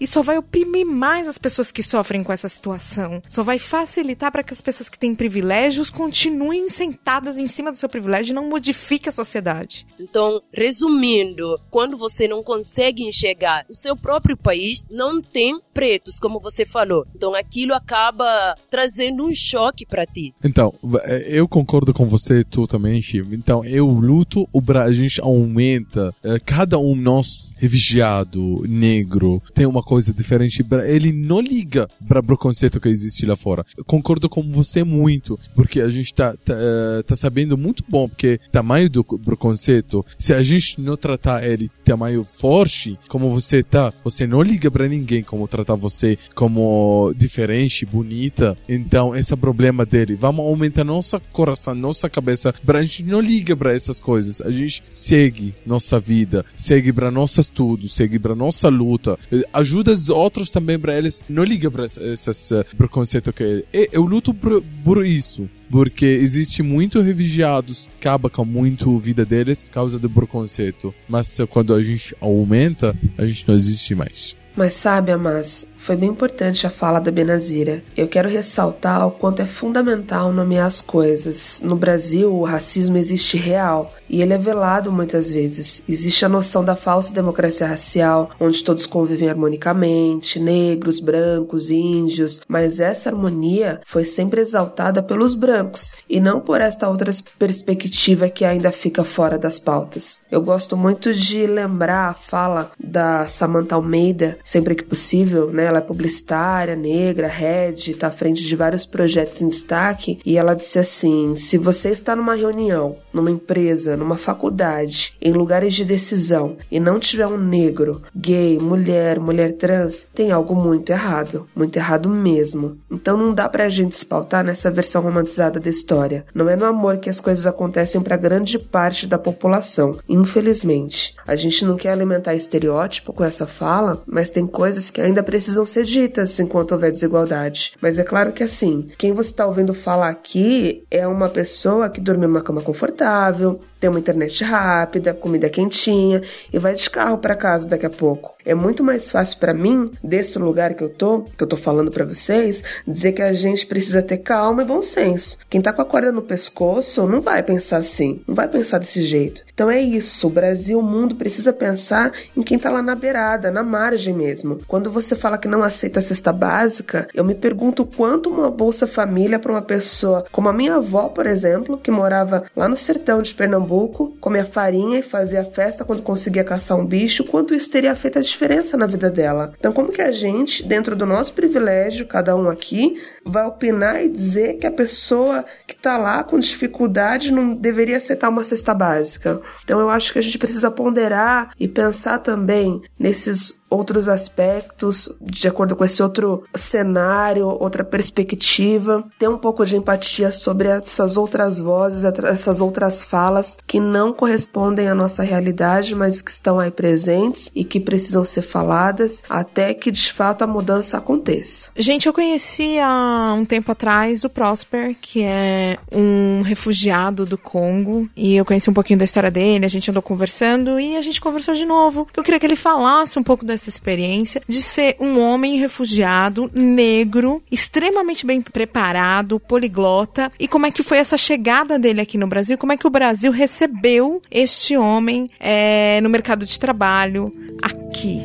e só vai oprimir mais as pessoas que sofrem com essa situação. Só vai facilitar para que as pessoas que têm privilégios continuem sentadas em cima do seu privilégio e não modifique a sociedade. Então, resumindo, quando você não consegue enxergar o seu próprio país, não tem pretos, como você falou. Então, aquilo acaba trazendo um choque para ti. Então, eh, eu concordo com você, tu também, Chico. Então, eu luto, o a gente aumenta. Eh, cada um nós, refugiado, negro, tem uma coisa diferente. Ele não liga para o preconceito que existe lá fora. Eu concordo com você muito, porque a gente tá, tá, eh, tá sabendo muito bom, porque tamanho do preconceito, se a gente não tratar ele tamanho forte, como você tá, você não liga para ninguém como tratar você como diferente, bonita. Então, esse é o problema dele. Vamos aumentar nossa coração, nossa cabeça, pra gente não liga para essas coisas. A gente segue nossa vida, segue para nosso estudo, segue para nossa luta. Ajuda os outros também para eles não liga para esses uh, preconceito que eu luto por, por isso porque existe muito refugiados acaba com muito vida deles por causa do preconceito. Mas quando a gente aumenta, a gente não existe mais. Mas sabe, Amas, foi bem importante a fala da Benazira. Eu quero ressaltar o quanto é fundamental nomear as coisas. No Brasil, o racismo existe real e ele é velado muitas vezes. Existe a noção da falsa democracia racial, onde todos convivem harmonicamente, negros, brancos, índios, mas essa harmonia foi sempre exaltada pelos brancos e não por esta outra perspectiva que ainda fica fora das pautas. Eu gosto muito de lembrar a fala da Samantha Almeida sempre que possível, né? Ela é publicitária, negra, head, está à frente de vários projetos em destaque, e ela disse assim: se você está numa reunião, numa empresa, numa faculdade, em lugares de decisão e não tiver um negro, gay, mulher, mulher trans, tem algo muito errado, muito errado mesmo. Então não dá pra gente se pautar nessa versão romantizada da história. Não é no amor que as coisas acontecem para grande parte da população, infelizmente. A gente não quer alimentar estereótipo com essa fala, mas tem coisas que ainda precisam ser ditas enquanto houver desigualdade. Mas é claro que assim, quem você está ouvindo falar aqui é uma pessoa que dorme numa cama confortável, tem uma internet rápida, comida quentinha e vai de carro para casa daqui a pouco. É muito mais fácil para mim, desse lugar que eu tô, que eu tô falando para vocês, dizer que a gente precisa ter calma e bom senso. Quem tá com a corda no pescoço não vai pensar assim, não vai pensar desse jeito. Então é isso, o Brasil, o mundo precisa pensar em quem tá lá na beirada, na margem mesmo. Quando você fala que não aceita a cesta básica, eu me pergunto quanto uma Bolsa Família para uma pessoa como a minha avó, por exemplo, que morava lá no sertão de Pernambuco, Pernambuco, comia farinha e fazia festa quando conseguia caçar um bicho, quanto isso teria feito a diferença na vida dela. Então, como que a gente, dentro do nosso privilégio, cada um aqui, vai opinar e dizer que a pessoa que está lá com dificuldade não deveria aceitar uma cesta básica. Então eu acho que a gente precisa ponderar e pensar também nesses outros aspectos, de acordo com esse outro cenário, outra perspectiva, ter um pouco de empatia sobre essas outras vozes, essas outras falas, que não correspondem à nossa realidade, mas que estão aí presentes e que precisam ser faladas até que de fato a mudança aconteça. Gente, eu conheci há um tempo atrás o Prosper, que é um refugiado do Congo, e eu conheci um pouquinho da história dele, a gente andou conversando e a gente conversou de novo. Eu queria que ele falasse um pouco dessa experiência de ser um homem refugiado negro, extremamente bem preparado, poliglota, e como é que foi essa chegada dele aqui no Brasil, como é que o Brasil recebeu este homem é, no mercado de trabalho aqui.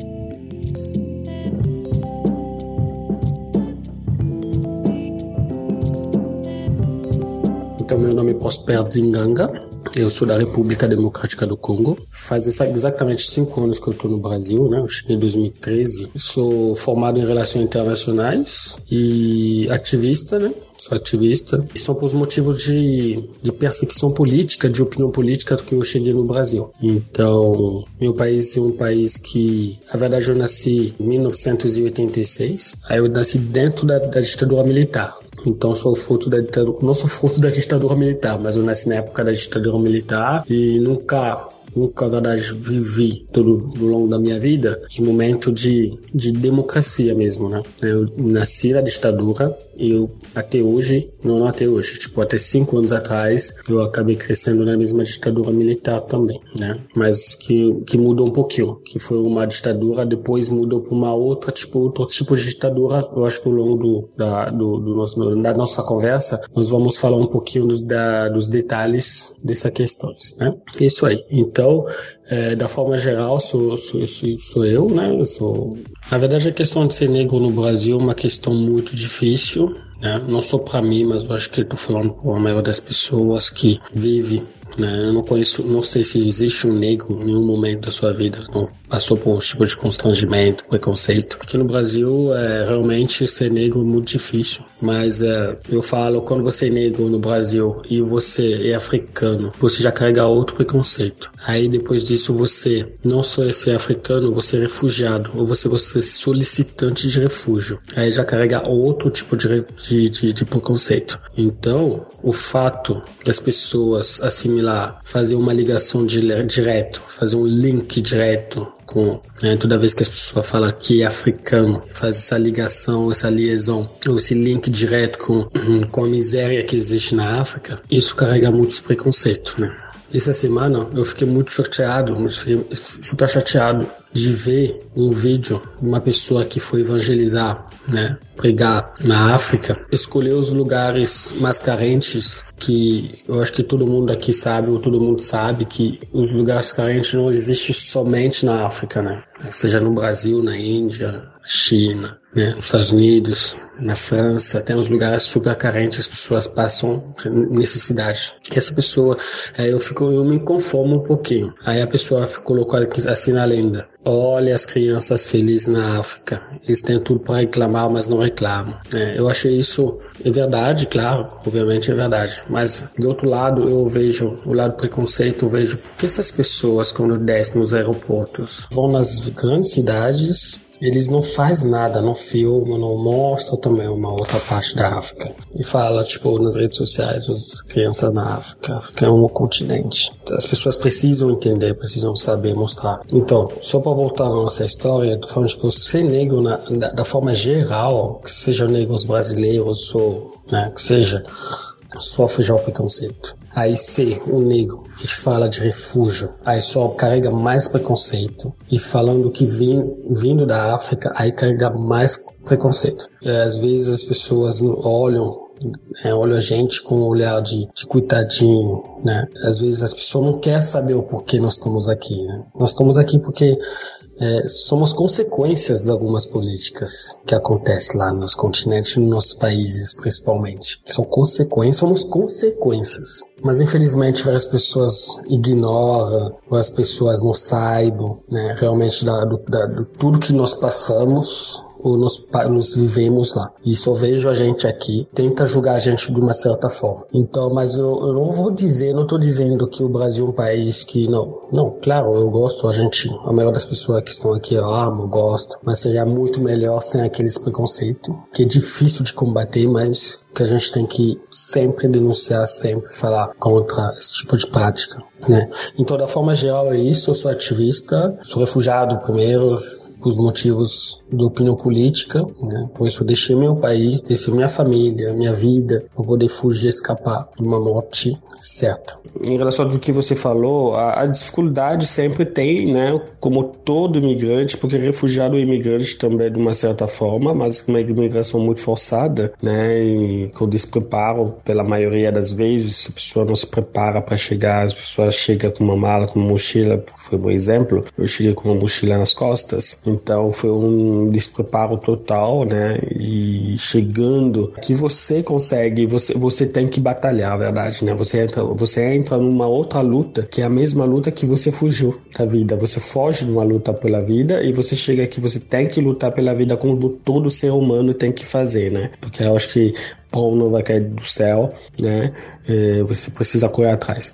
Então, meu nome é Prosper Zinganga, eu sou da República Democrática do Congo. Faz exatamente cinco anos que eu estou no Brasil, né? Eu cheguei em 2013. Sou formado em Relações Internacionais e ativista, né? Sou ativista. E são por motivos de, de perseguição política, de opinião política que eu cheguei no Brasil. Então, meu país é um país que, na verdade, eu nasci em 1986. Aí eu nasci dentro da, da ditadura militar. Então sou fruto da ditadura, não sou fruto da ditadura militar, mas eu nasci na época da ditadura militar e nunca nunca, na verdade, vivi todo ao longo da minha vida de momento de, de democracia mesmo, né? Eu nasci na ditadura eu até hoje, não, não até hoje, tipo, até cinco anos atrás, eu acabei crescendo na mesma ditadura militar também, né? Mas que, que mudou um pouquinho, que foi uma ditadura, depois mudou para uma outra, tipo, outro tipo de ditadura. Eu acho que ao longo do, da, do, do nosso, da nossa conversa, nós vamos falar um pouquinho dos, da, dos detalhes dessas questões, né? Isso aí. Então, então, é, da forma geral, sou, sou, sou, sou eu, né? Eu sou... Na verdade, a questão de ser negro no Brasil é uma questão muito difícil, né? Não só para mim, mas eu acho que estou falando para a maioria das pessoas que vive né? Eu não conheço, não sei se existe um negro em nenhum momento da sua vida não passou por um tipo de constrangimento, preconceito. Aqui no Brasil, é, realmente ser negro é muito difícil, mas é, eu falo, quando você é negro no Brasil e você é africano, você já carrega outro preconceito. Aí depois disso você não só é ser africano, você é refugiado, ou você, você é solicitante de refúgio. Aí já carrega outro tipo de, de, de, de preconceito. Então, o fato das pessoas lá, fazer uma ligação direto, fazer um link direto com né, toda vez que as pessoas falam que é africano, faz essa ligação, essa liaison, ou esse link direto com, com a miséria que existe na África, isso carrega muitos preconceitos, né? Essa semana eu fiquei muito chateado, super chateado de ver um vídeo de uma pessoa que foi evangelizar, né, pregar na África, escolher os lugares mais carentes que eu acho que todo mundo aqui sabe, ou todo mundo sabe que os lugares carentes não existem somente na África, né? Seja no Brasil, na Índia, China, né, nos Estados Unidos, na França, tem uns lugares super carentes, as pessoas passam necessidade. Essa pessoa, aí eu fico, eu me conformo um pouquinho. Aí a pessoa colocou assim na lenda: olha as crianças felizes na África, eles têm tudo para reclamar, mas não reclamam. É, eu achei isso é verdade, claro, obviamente é verdade. Mas do outro lado eu vejo o lado preconceito, eu vejo porque essas pessoas quando descem nos aeroportos vão nas grandes cidades eles não faz nada, não filma, não mostra também uma outra parte da África. E fala, tipo, nas redes sociais, as crianças na África, África é um continente. As pessoas precisam entender, precisam saber mostrar. Então, só para voltar à nossa história, eu tô falando, tipo, ser negro na, da, da forma geral, que seja negros brasileiros ou, né, que seja, sofre já o preconceito. Aí ser um negro que te fala de refúgio, aí só carrega mais preconceito. E falando que vim, vindo da África, aí carrega mais preconceito. É, às vezes as pessoas olham é, a gente com um olhar de, de coitadinho, né? Às vezes as pessoas não querem saber o porquê nós estamos aqui, né? Nós estamos aqui porque é, somos consequências de algumas políticas que acontecem lá nos continentes, nos nossos países principalmente. São consequências, somos consequências. Mas infelizmente várias pessoas ignoram, várias pessoas não saibam né, realmente da, do, da, do tudo que nós passamos ou nós, nós vivemos lá. E só vejo a gente aqui, tenta julgar a gente de uma certa forma. Então, mas eu, eu não vou dizer, não estou dizendo que o Brasil é um país que não. Não, claro, eu gosto, a gente, a maioria das pessoas que estão aqui eu amo, gosto, mas seria muito melhor sem aqueles preconceitos, que é difícil de combater, mas que a gente tem que sempre denunciar, sempre falar contra esse tipo de prática. Né? Em toda forma geral é isso, eu sou ativista, sou refugiado primeiro, por motivos de opinião política, né? por isso eu deixei meu país, deixei minha família, minha vida, para poder fugir, escapar de uma morte certa. Em relação ao que você falou, a, a, dificuldade sempre tem, né? Como todo imigrante, porque refugiado é imigrante também de uma certa forma, mas uma imigração muito forçada, né? E com despreparo, pela maioria das vezes, a pessoa não se prepara para chegar, as pessoas chegam com uma mala, com uma mochila, foi um exemplo, eu cheguei com uma mochila nas costas, então foi um despreparo total, né? E chegando que você consegue, você, você tem que batalhar, a verdade, né? Você entra, você entra numa outra luta, que é a mesma luta que você fugiu da vida. Você foge de uma luta pela vida e você chega aqui, você tem que lutar pela vida como todo ser humano tem que fazer, né? Porque eu acho que pão não vai cair do céu, né? É, você precisa correr atrás.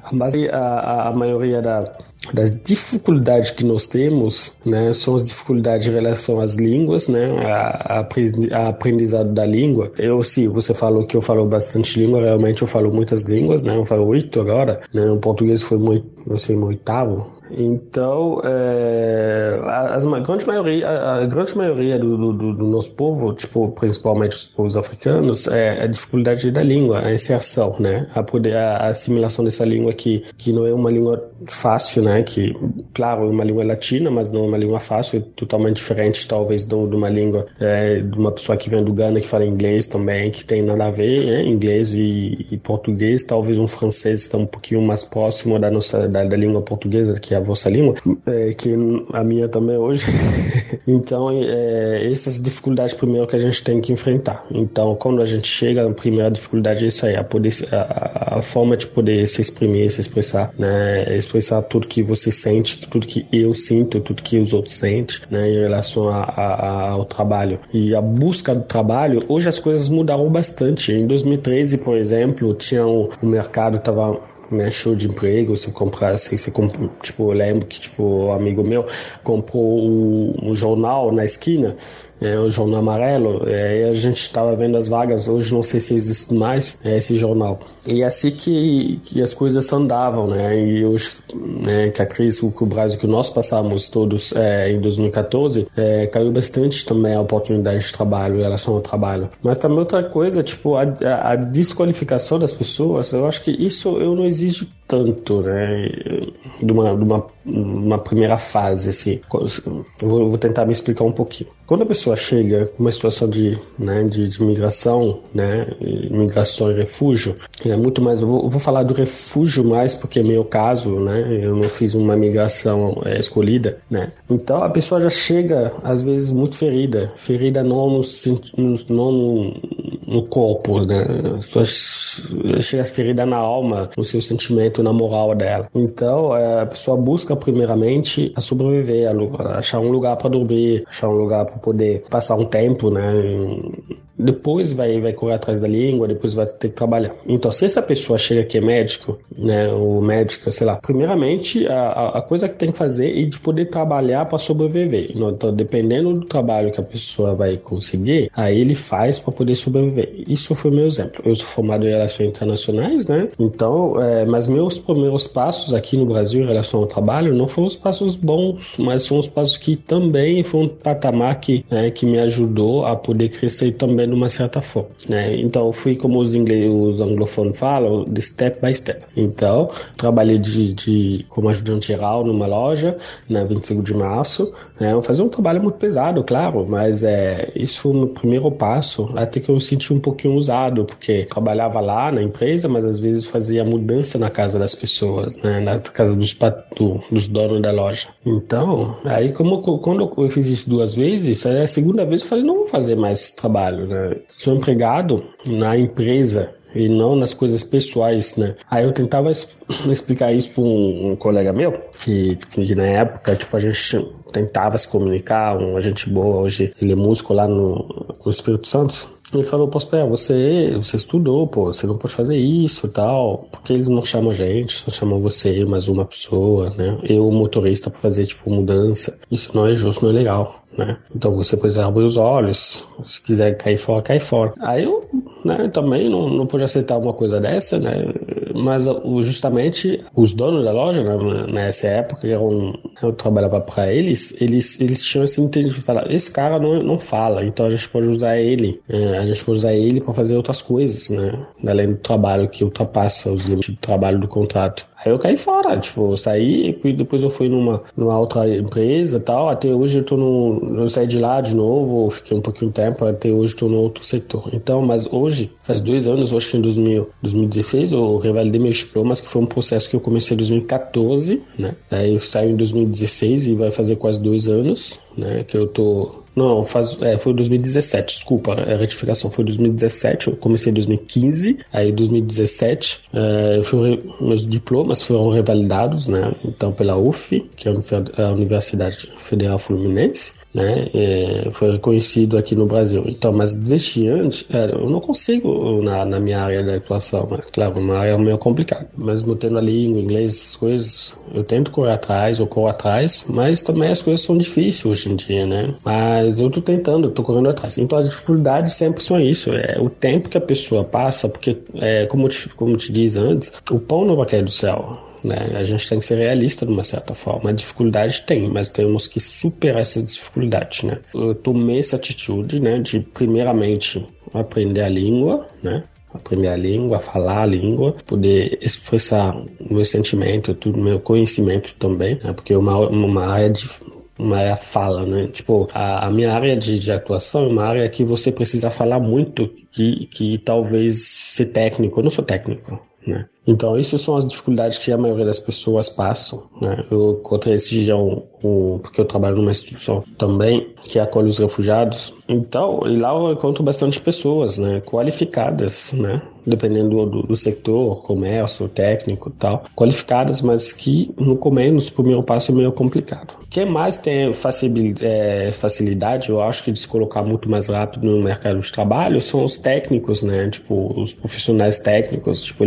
A, a, a maioria da, das dificuldades que nós temos, né, são as dificuldades em relação às línguas, né, a, a aprendizado da língua. Eu, sim, você falou que eu falo bastante língua, realmente eu falo muitas línguas, né, eu falo oito agora, né, o português foi muito, não sei, meu oitavo, então, é, a, a, grande maioria, a, a grande maioria do, do, do, nosso povo, tipo, principalmente os povos africanos, é a dificuldade da língua, a inserção, né? A, poder, a, assimilação dessa língua que, que não é uma língua fácil, né? Que, claro, é uma língua latina, mas não é uma língua fácil, é totalmente diferente, talvez, de uma língua é, de uma pessoa que vem do Ghana que fala inglês também, que tem nada a ver, né? Inglês e, e português, talvez um francês está um pouquinho mais próximo da nossa da, da língua portuguesa, que a vossa língua, é, que a minha também hoje. então, é, essas dificuldades primeiro que a gente tem que enfrentar. Então, quando a gente chega, a primeira dificuldade é isso aí, a, poder, a, a forma de poder se exprimir, se expressar, né? Expressar tudo que você sente, tudo que eu sinto, tudo que os outros sentem, né? Em relação a, a, ao trabalho. E a busca do trabalho, hoje as coisas mudaram bastante. Em 2013, por exemplo, tinha um, o mercado estava né, show de emprego, comprar, você, você comp... tipo, eu lembro que, tipo, um amigo meu comprou um, um jornal na esquina é, o Jornal Amarelo, é, e a gente estava vendo as vagas, hoje não sei se existe mais é, esse jornal. E é assim que, que as coisas andavam, né? E hoje, né, que a crise, que o Brasil que nós passamos todos é, em 2014, é, caiu bastante também a oportunidade de trabalho em relação ao trabalho. Mas também outra coisa, tipo, a, a, desqualificação das pessoas, eu acho que isso eu não exijo tanto, né? De uma, de uma, uma primeira fase, assim. Vou, vou tentar me explicar um pouquinho. Quando a pessoa chega com uma situação de, né, de, de migração, né, migração e refúgio, é muito mais. Eu vou, vou, falar do refúgio mais porque é meu caso, né, eu não fiz uma migração é, escolhida, né. Então a pessoa já chega às vezes muito ferida, ferida não no, não no, no corpo, né, pessoa chega ferida na alma, no seu sentimento, na moral dela. Então é, a pessoa busca primeiramente a sobreviver, a, achar um lugar para dormir, achar um lugar poder passar um tempo, né? Depois vai, vai correr atrás da língua, depois vai ter que trabalhar. Então, se essa pessoa chega que é médico, né, ou médica, sei lá, primeiramente a, a coisa que tem que fazer é de poder trabalhar para sobreviver. Então, dependendo do trabalho que a pessoa vai conseguir, aí ele faz para poder sobreviver. Isso foi meu exemplo. Eu sou formado em relações internacionais, né? Então, é, mas meus primeiros passos aqui no Brasil em relação ao trabalho não foram os passos bons, mas foram os passos que também foram um patamar que, né, que me ajudou a poder crescer também de uma certa forma, né? Então fui como os ingleses, os anglofones falam, de step by step. Então trabalhei de, de como ajudante geral numa loja, na né, 25 de março, né? Eu fazia um trabalho muito pesado, claro, mas é isso foi o meu primeiro passo, até que eu me senti um pouquinho usado, porque trabalhava lá na empresa, mas às vezes fazia mudança na casa das pessoas, né? Na casa dos do, dos donos da loja. Então, aí como quando eu fiz isso duas vezes, a segunda vez eu falei não vou fazer mais trabalho, né? Sou empregado na empresa E não nas coisas pessoais, né? Aí eu tentava explicar isso para um, um, colega meu, que, que, na época, tipo, a gente tentava se comunicar, um agente boa, hoje ele é músico lá no, no Espírito Santo. Ele falou, pô, você, você estudou, pô, você não pode fazer isso e tal. Porque eles não chamam a gente, só chamam você mais uma pessoa, né? Eu, motorista, pra fazer, tipo, mudança. Isso não é justo, não é legal né? Então você precisa abrir os olhos, se quiser cair fora, cai fora. Aí eu, né, também não, não pude aceitar uma coisa dessa, né? Mas justamente os donos da loja, né, nessa época, eu, eu trabalhava para eles, eles, eles tinham esse entendimento de falar, esse cara não, não fala, então a gente pode usar ele, é, a gente pode usar ele para fazer outras coisas, né? Além do trabalho que ultrapassa os limites do trabalho do contrato. Aí eu caí fora, tipo, eu saí e depois eu fui numa, numa outra empresa tal. Até hoje eu tô no. Eu saí de lá de novo, fiquei um pouquinho tempo, até hoje tô no outro setor. Então, mas hoje, faz dois anos, acho que em 2000, 2016, eu revalidei meus diplomas, que foi um processo que eu comecei em 2014, né? Aí eu saí em 2016 e vai fazer quase dois anos, né? Que eu tô não, faz, é, foi 2017, desculpa, a retificação foi 2017, eu comecei em 2015, aí 2017 é, fui, meus diplomas foram revalidados, né, então pela UF, que é a Universidade Federal Fluminense, né, é, foi reconhecido aqui no Brasil. Então, mas desde antes, eu não consigo na, na minha área da atuação, mas, claro, uma área meio complicada. Mesmo tendo a língua, inglês, essas coisas, eu tento correr atrás, eu corro atrás, mas também as coisas são difíceis hoje em dia, né? Mas eu tô tentando, eu tô correndo atrás. Então, as dificuldades sempre são isso, é o tempo que a pessoa passa, porque, é, como, te, como te diz antes, o pão não vai cair do céu. Né? A gente tem que ser realista de uma certa forma. A dificuldade tem, mas temos que superar essas dificuldades. Né? Eu tomei essa atitude né, de, primeiramente, aprender a língua, né? aprender a língua, falar a língua, poder expressar o meu sentimento, tudo meu conhecimento também, né? porque uma, uma área de uma área fala, né? Tipo, a, a minha área de, de, atuação é uma área que você precisa falar muito, que, que talvez ser técnico, eu não sou técnico, né? Então, isso são as dificuldades que a maioria das pessoas passam. Né? Eu encontrei esse dia um, um, porque eu trabalho numa instituição também que acolhe os refugiados. Então, e lá eu encontro bastante pessoas, né, qualificadas, né, dependendo do, do setor, comércio, técnico, tal, qualificadas, mas que no começo, no primeiro passo é meio complicado. Quem mais tem facilidade, é, facilidade, eu acho que de se colocar muito mais rápido no mercado de trabalho são os técnicos, né, tipo os profissionais técnicos, tipo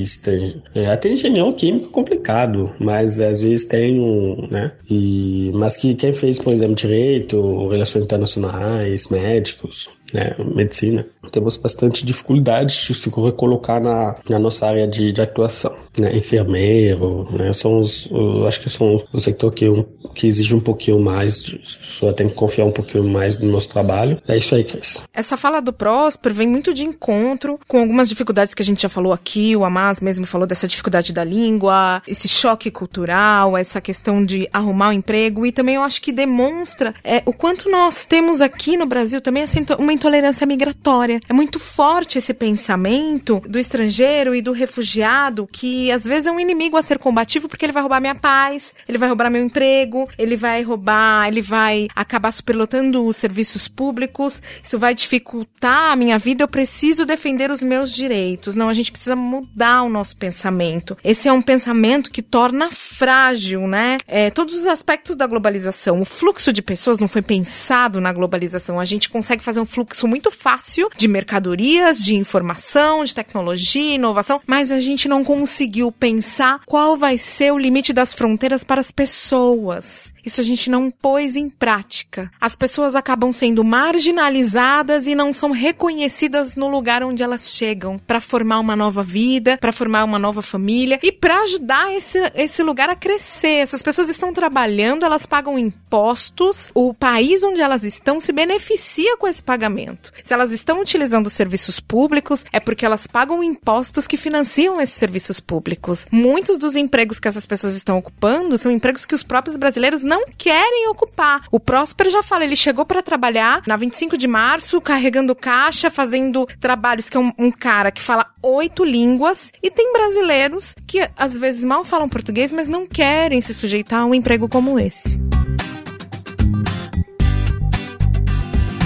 eletricistas é, até engenheiro químico é complicado, mas às vezes tem um, né? E, mas que quem fez, por exemplo, direito, relações internacionais, médicos, né, medicina, temos bastante dificuldade de se recolocar na, na nossa área de, de atuação. Né, enfermeiro, né, são os, acho que são o setor que, um, que exige um pouquinho mais, só tem que confiar um pouquinho mais no nosso trabalho. É isso aí, Cris. Essa fala do Próspero vem muito de encontro com algumas dificuldades que a gente já falou aqui, o Amaz mesmo falou dessa dificuldade da língua, esse choque cultural, essa questão de arrumar um emprego, e também eu acho que demonstra é, o quanto nós temos aqui no Brasil também uma intolerância migratória. É muito forte esse pensamento do estrangeiro e do refugiado que às vezes é um inimigo a ser combativo porque ele vai roubar minha paz, ele vai roubar meu emprego, ele vai roubar, ele vai acabar superlotando os serviços públicos, isso vai dificultar a minha vida, eu preciso defender os meus direitos. Não, a gente precisa mudar o nosso pensamento. Esse é um pensamento que torna frágil, né? É, todos os aspectos da globalização. O fluxo de pessoas não foi pensado na globalização. A gente consegue fazer um fluxo fluxo muito fácil de mercadorias, de informação, de tecnologia, inovação, mas a gente não conseguiu pensar qual vai ser o limite das fronteiras para as pessoas. Isso a gente não pôs em prática. As pessoas acabam sendo marginalizadas e não são reconhecidas no lugar onde elas chegam para formar uma nova vida, para formar uma nova família e para ajudar esse, esse lugar a crescer. Essas pessoas estão trabalhando, elas pagam impostos, o país onde elas estão se beneficia com esse pagamento. Se elas estão utilizando serviços públicos, é porque elas pagam impostos que financiam esses serviços públicos. Muitos dos empregos que essas pessoas estão ocupando são empregos que os próprios brasileiros não querem ocupar. O Próspero já fala, ele chegou para trabalhar na 25 de março, carregando caixa, fazendo trabalhos que é um, um cara que fala oito línguas e tem brasileiros que às vezes mal falam português, mas não querem se sujeitar a um emprego como esse.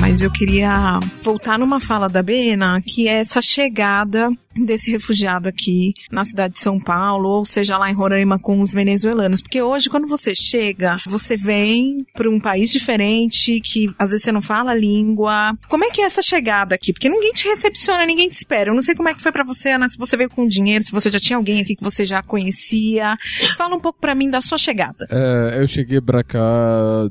mas eu queria voltar numa fala da Bena, que é essa chegada desse refugiado aqui na cidade de São Paulo, ou seja lá em Roraima com os venezuelanos? Porque hoje, quando você chega, você vem para um país diferente, que às vezes você não fala a língua. Como é que é essa chegada aqui? Porque ninguém te recepciona, ninguém te espera. Eu não sei como é que foi para você, Ana, se você veio com dinheiro, se você já tinha alguém aqui que você já conhecia. Fala um pouco para mim da sua chegada. É, eu cheguei pra cá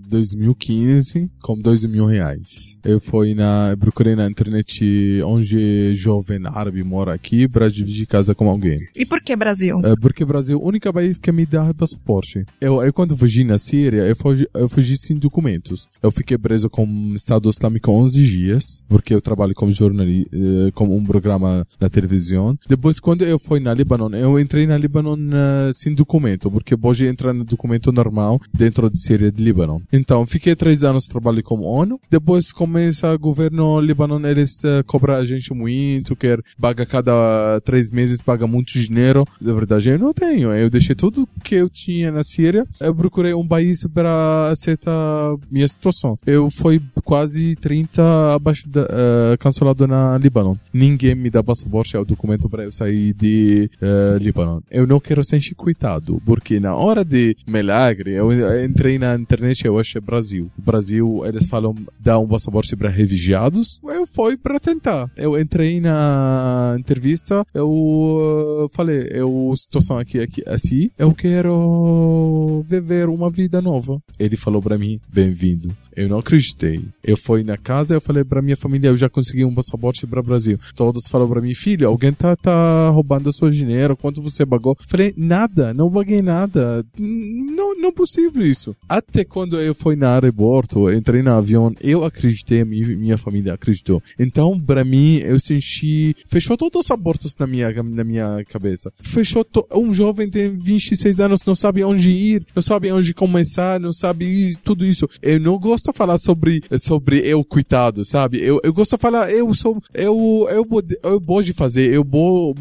2015 com dois mil reais. Eu fui na, procurei na internet onde jovem árabe mora aqui para dividir casa com alguém. E por que Brasil? É, porque Brasil é o único país que me dá passaporte. Eu, eu quando fugi na Síria, eu fugi, eu fugi sem documentos. Eu fiquei preso com o Estado Islâmico 11 dias, porque eu trabalho como jornalista, como um programa na televisão. Depois, quando eu fui na Líbano, eu entrei na Líbano uh, sem documento, porque pode entrar no documento normal dentro de Síria e de Líbano. Então, fiquei três anos trabalhando como ONU. Depois começa o governo Líbano, eles uh, cobram a gente muito, quer paga cada três meses, paga muito dinheiro. Na verdade, eu não tenho. Eu deixei tudo que eu tinha na Síria. Eu procurei um país para aceitar minha situação. Eu fui quase 30 abaixo da, uh, cancelado na Líbano. Ninguém me dá passaporte ou documento para eu sair de uh, Líbano. Eu não quero ser coitado, porque na hora de milagre, eu entrei na internet eu achei Brasil. Brasil, eles falam, dá um passaporte para refugiados. Eu fui para tentar. Eu entrei na entrevista, eu uh, falei, eu, situação aqui, aqui, assim, eu quero viver uma vida nova. Ele falou para mim, bem-vindo. Eu não acreditei. Eu fui na casa, eu falei pra minha família, eu já consegui um passaporte para Brasil. Todos falaram pra mim, filho, alguém tá, tá roubando seu dinheiro, quanto você pagou? Falei, nada, não paguei nada. Não, não é possível isso. Até quando eu fui na aeroporto, entrei no avião, eu acreditei, minha, minha família acreditou. Então, pra mim, eu senti, fechou todas as portas na minha, na minha cabeça. Fechou, to... um jovem tem 26 anos, não sabe onde ir, não sabe onde começar, não sabe tudo isso. Eu não gosto de falar sobre, sobre eu, coitado, sabe? Eu, eu gosto de falar, eu sou, eu, eu, eu de fazer, eu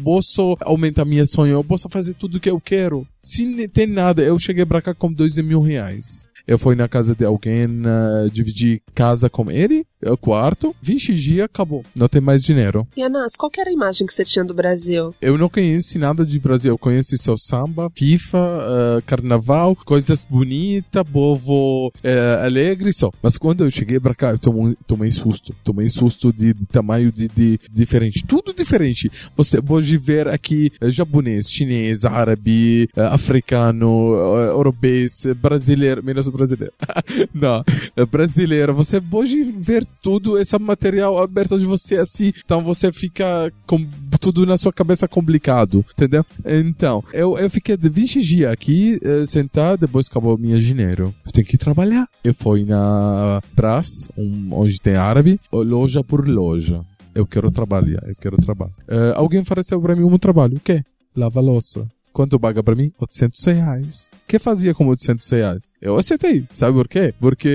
posso aumentar minha sonho, eu posso fazer tudo que eu quero. Se tem nada, eu cheguei pra cá com dois mil reais. Eu fui na casa de alguém, uh, dividi casa com ele, o quarto, 20 dias, acabou. Não tem mais dinheiro. E Anas, qual era a imagem que você tinha do Brasil? Eu não conheço nada de Brasil. Eu conheço só samba, FIFA, uh, carnaval, coisas bonitas, povo uh, alegre só. Mas quando eu cheguei pra cá, eu tomei, tomei susto. Tomei susto de, de tamanho de, de, diferente. Tudo diferente. Você pode ver aqui uh, japonês, chinês, árabe, africano, europeu, brasileiro, menos brasileiro. não, brasileiro. Você pode ver tudo esse material aberto de você assim, então você fica com tudo na sua cabeça complicado, entendeu? Então, eu, eu fiquei de 20 dias aqui, uh, sentado, depois acabou minha dinheiro. Eu tenho que trabalhar. Eu fui na praça, um, onde tem árabe, loja por loja. Eu quero trabalhar, eu quero trabalhar. Uh, alguém ofereceu para mim um trabalho, o quê? Lava louça. Quanto paga pra mim? 800 reais. O que fazia com 800 reais? Eu aceitei. Sabe por quê? Porque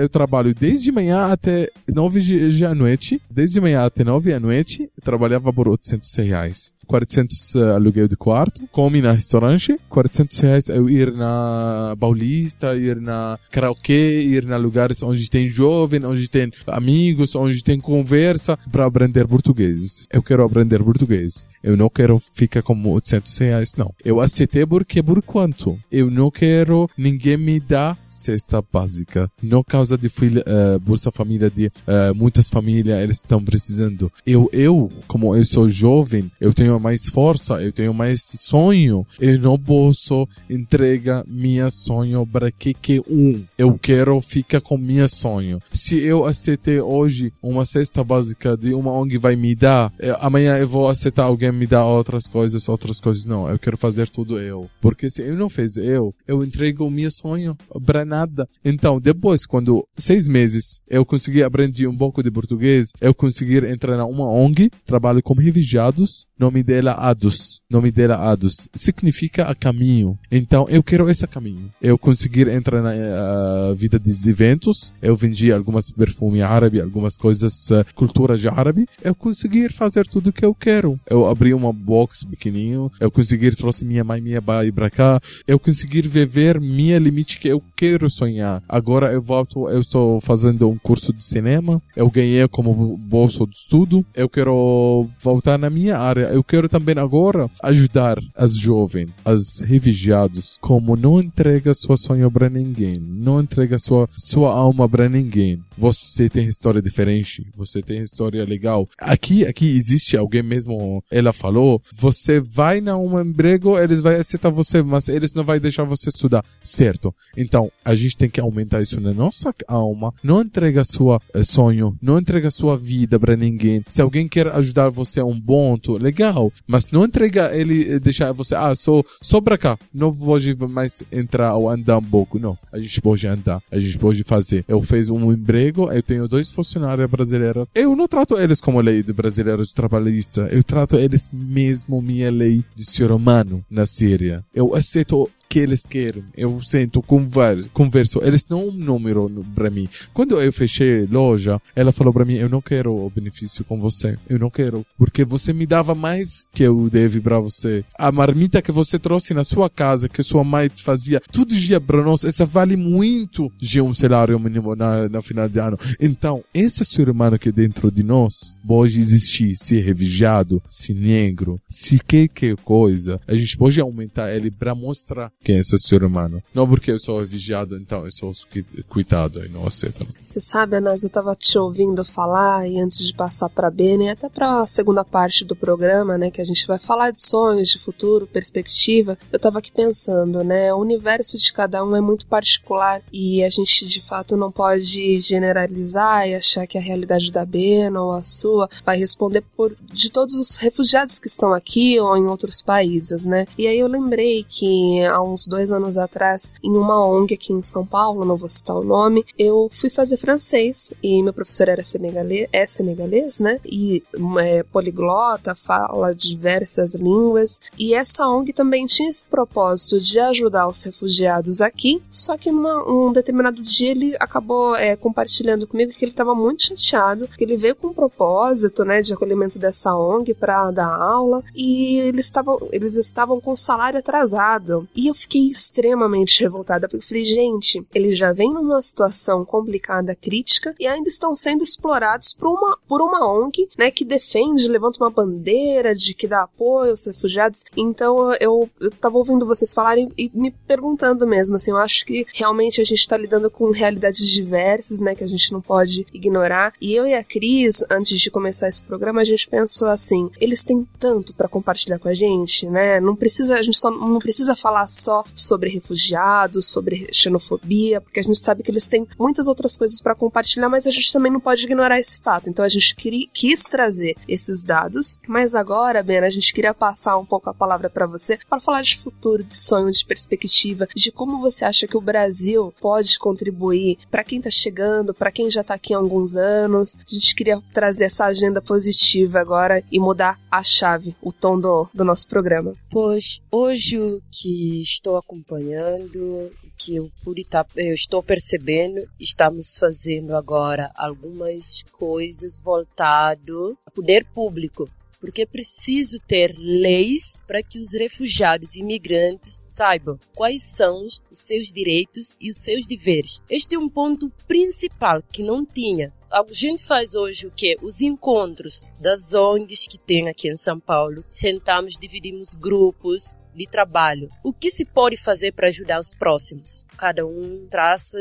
eu trabalho desde manhã até 9 de à noite. Desde manhã até 9 à noite, eu trabalhava por 800 reais. 400 uh, aluguel de quarto, come na restaurante, 400 reais eu ir na Paulista, ir na karaokê, ir na lugares onde tem jovem, onde tem amigos, onde tem conversa para aprender português. Eu quero aprender português. Eu não quero ficar com 800 reais, não. Eu aceitei porque por quanto? Eu não quero ninguém me dá cesta básica. Não causa de filha, uh, Bolsa Família de uh, muitas famílias, eles estão precisando. Eu, eu, como eu sou jovem, eu tenho mais força, eu tenho mais sonho. Eu não posso entregar minha sonho para que que um. Eu quero ficar com minha sonho. Se eu aceitei hoje uma cesta básica de uma ONG vai me dar, eu, amanhã eu vou aceitar alguém me dar outras coisas, outras coisas. Não, eu quero fazer tudo eu. Porque se eu não fiz eu, eu entrego o meu sonho para nada. Então, depois, quando seis meses eu consegui aprender um pouco de português, eu consegui entrar na uma ONG, trabalho com refugiados, nome dela Adus. Nome dela Adus. Significa a caminho. Então, eu quero esse caminho. Eu conseguir entrar na uh, vida dos eventos. Eu vendi algumas perfumes árabe, algumas coisas, uh, cultura de árabe. Eu conseguir fazer tudo o que eu quero. Eu abri uma box pequenininho. Eu conseguir trouxe minha mãe, minha pai pra cá. Eu conseguir viver minha limite que eu quero sonhar. Agora eu volto, eu estou fazendo um curso de cinema. Eu ganhei como bolsa de estudo. Eu quero voltar na minha área. Eu quero também agora ajudar as jovens, as refugiados, como não entrega sua sonho para ninguém, não entrega sua, sua alma para ninguém. Você tem história diferente, você tem história legal. Aqui, aqui existe alguém mesmo, ela falou, você vai na um emprego, eles vão aceitar você, mas eles não vão deixar você estudar, certo? Então, a gente tem que aumentar isso na nossa alma, não entrega sua eh, sonho, não entrega sua vida para ninguém. Se alguém quer ajudar você a um ponto, legal, mas não entrega ele, eh, deixar você, ah, sou, só pra cá, não pode mais entrar ou andar um pouco, não. A gente pode andar, a gente pode fazer. Eu fiz um emprego, eu tenho dois funcionários brasileiros. Eu não trato eles como lei de brasileiro de trabalhista, eu trato eles mesmo minha lei de ser humano na Síria. Eu aceito que eles querem. Eu sento, converso. Eles não número para mim. Quando eu fechei loja, ela falou para mim: Eu não quero o benefício com você. Eu não quero. Porque você me dava mais que eu devo para você. A marmita que você trouxe na sua casa, que sua mãe fazia todo dia para nós, essa vale muito de um salário mínimo na, na final de ano. Então, esse ser humano que dentro de nós pode existir, se refugiado, se negro, se que que coisa, a gente pode aumentar ele para mostrar quem é esse ser humano. Não porque eu sou vigiado, então eu sou cuidado e não aceito. Você sabe, Anas, eu tava te ouvindo falar e antes de passar para Beni, até para a segunda parte do programa, né, que a gente vai falar de sonhos, de futuro, perspectiva, eu tava aqui pensando, né, o universo de cada um é muito particular e a gente de fato não pode generalizar e achar que a realidade da Bena ou a sua vai responder por de todos os refugiados que estão aqui ou em outros países, né? E aí eu lembrei que há uns dois anos atrás, em uma ONG aqui em São Paulo, não vou citar o nome, eu fui fazer francês e meu professor era senegalês, é senegalês, né? E é poliglota, fala diversas línguas. E essa ONG também tinha esse propósito de ajudar os refugiados aqui, só que num um determinado dia ele acabou é, compartilhando comigo que ele estava muito chateado, que ele veio com um propósito, né, de acolhimento dessa ONG para dar aula e eles estavam eles estavam com salário atrasado. E eu fiquei extremamente revoltada, porque eu falei, gente, eles já vêm numa situação complicada, crítica, e ainda estão sendo explorados por uma, por uma ONG, né, que defende, levanta uma bandeira de que dá apoio aos refugiados. Então eu, eu tava ouvindo vocês falarem e me perguntando mesmo, assim, eu acho que realmente a gente tá lidando com realidades diversas, né, que a gente não pode ignorar. E eu e a Cris, antes de começar esse programa, a gente pensou assim, eles têm tanto para compartilhar com a gente, né? Não precisa, a gente só não precisa falar só sobre refugiados, sobre xenofobia, porque a gente sabe que eles têm muitas outras coisas para compartilhar, mas a gente também não pode ignorar esse fato. Então a gente queria, quis trazer esses dados, mas agora, Ben, a gente queria passar um pouco a palavra para você para falar de futuro, de sonho, de perspectiva, de como você acha que o Brasil pode contribuir para quem está chegando, para quem já está aqui há alguns anos. A gente queria trazer essa agenda positiva agora e mudar a chave, o tom do, do nosso programa. Pois hoje o que estou acompanhando, que eu, pude tá, eu estou percebendo, estamos fazendo agora algumas coisas voltado ao poder público porque é preciso ter leis para que os refugiados e imigrantes saibam quais são os seus direitos e os seus deveres. Este é um ponto principal que não tinha a gente faz hoje o que? Os encontros das ONGs que tem aqui em São Paulo. Sentamos, dividimos grupos de trabalho. O que se pode fazer para ajudar os próximos? Cada um traça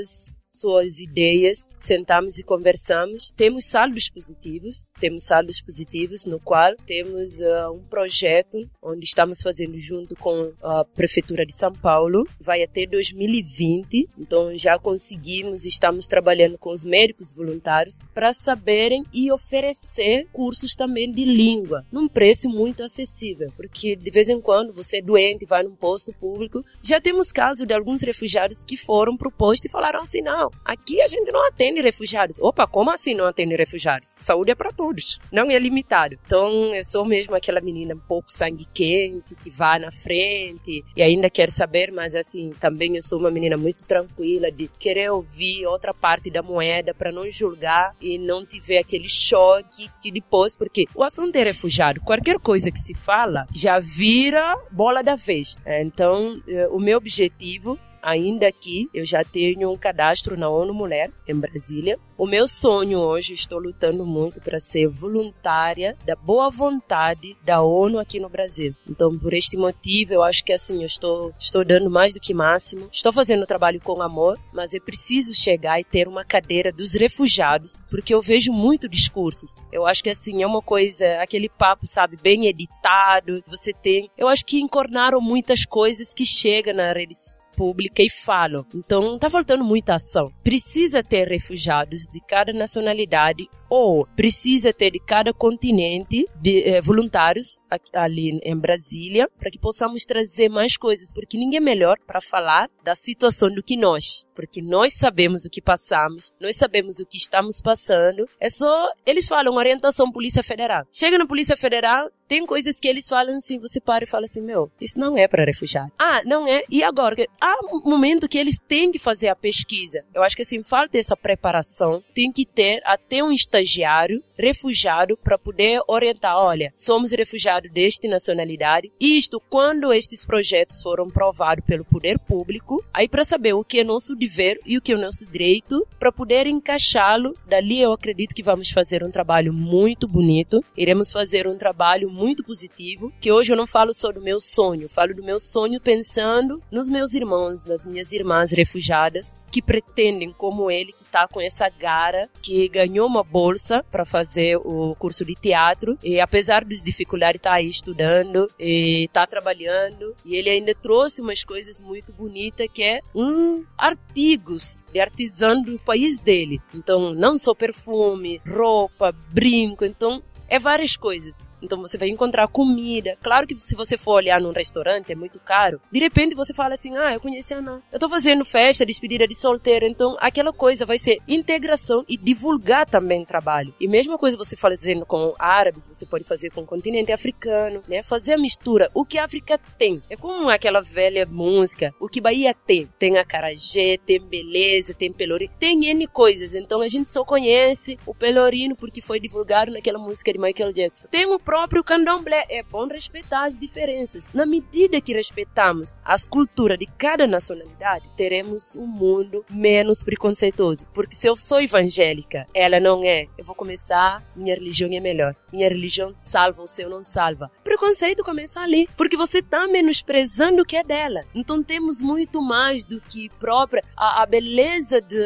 suas ideias, sentamos e conversamos. Temos saldos positivos, temos saldos positivos no qual temos uh, um projeto onde estamos fazendo junto com a prefeitura de São Paulo, vai até 2020. Então já conseguimos, estamos trabalhando com os médicos voluntários para saberem e oferecer cursos também de língua num preço muito acessível, porque de vez em quando você é doente, vai num posto público, já temos casos de alguns refugiados que foram pro posto e falaram assim: "Não, não, aqui a gente não atende refugiados. Opa, como assim não atende refugiados? Saúde é para todos, não é limitado. Então, eu sou mesmo aquela menina um pouco sangue quente, que vai na frente e ainda quer saber, mas assim, também eu sou uma menina muito tranquila de querer ouvir outra parte da moeda para não julgar e não tiver aquele choque que depois, porque o assunto é refugiado, qualquer coisa que se fala já vira bola da vez. Então, eh, o meu objetivo ainda aqui, eu já tenho um cadastro na ONU Mulher, em Brasília. O meu sonho hoje, estou lutando muito para ser voluntária da boa vontade da ONU aqui no Brasil. Então, por este motivo, eu acho que assim, eu estou, estou dando mais do que máximo. Estou fazendo o trabalho com amor, mas eu preciso chegar e ter uma cadeira dos refugiados, porque eu vejo muito discursos. Eu acho que assim, é uma coisa, aquele papo, sabe, bem editado, você tem. Eu acho que encornaram muitas coisas que chegam na redes pública e falam. Então, está faltando muita ação. Precisa ter refugiados de cada nacionalidade ou precisa ter de cada continente de eh, voluntários ali em Brasília para que possamos trazer mais coisas, porque ninguém é melhor para falar da situação do que nós, porque nós sabemos o que passamos, nós sabemos o que estamos passando. É só eles falam orientação Polícia Federal. Chega na Polícia Federal, tem coisas que eles falam assim, você para e fala assim, meu, isso não é para refugiado. Ah, não é? E agora? Há um momento que eles têm que fazer a pesquisa. Eu acho que assim, falta essa preparação, tem que ter até um estagiário refugiado para poder orientar, olha, somos refugiados desta nacionalidade. Isto quando estes projetos foram provados pelo poder público, aí para saber o que é nosso dever e o que é nosso direito, para poder encaixá-lo. Dali eu acredito que vamos fazer um trabalho muito bonito, iremos fazer um trabalho muito positivo, que hoje eu não falo só do meu sonho, falo do meu sonho pensando nos meus irmãos, nas minhas irmãs refugiadas, que pretendem, como ele, que está com essa gara, que ganhou uma bolsa para fazer o curso de teatro e apesar das dificuldades está aí estudando e está trabalhando e ele ainda trouxe umas coisas muito bonitas que é um artigos de artesão do país dele. Então não só perfume, roupa, brinco, então é várias coisas. Então você vai encontrar comida. Claro que se você for olhar num restaurante é muito caro. De repente você fala assim: "Ah, eu conheci a Ana. Eu tô fazendo festa, despedida de solteiro". Então aquela coisa vai ser integração e divulgar também trabalho. E mesma coisa você fazendo com árabes, você pode fazer com o continente africano, né? Fazer a mistura. O que a África tem? É como aquela velha música. O que Bahia tem? Tem acarajé, tem beleza, tem pelorino, tem N coisas. Então a gente só conhece o pelorino porque foi divulgado naquela música de Michael Jackson. Tem o próprio candomblé. É bom respeitar as diferenças. Na medida que respeitamos as culturas de cada nacionalidade, teremos um mundo menos preconceituoso. Porque se eu sou evangélica, ela não é, eu vou começar, minha religião é melhor. Minha religião salva, o seu não salva. Preconceito começa ali, porque você está menosprezando o que é dela. Então temos muito mais do que própria a, a beleza de,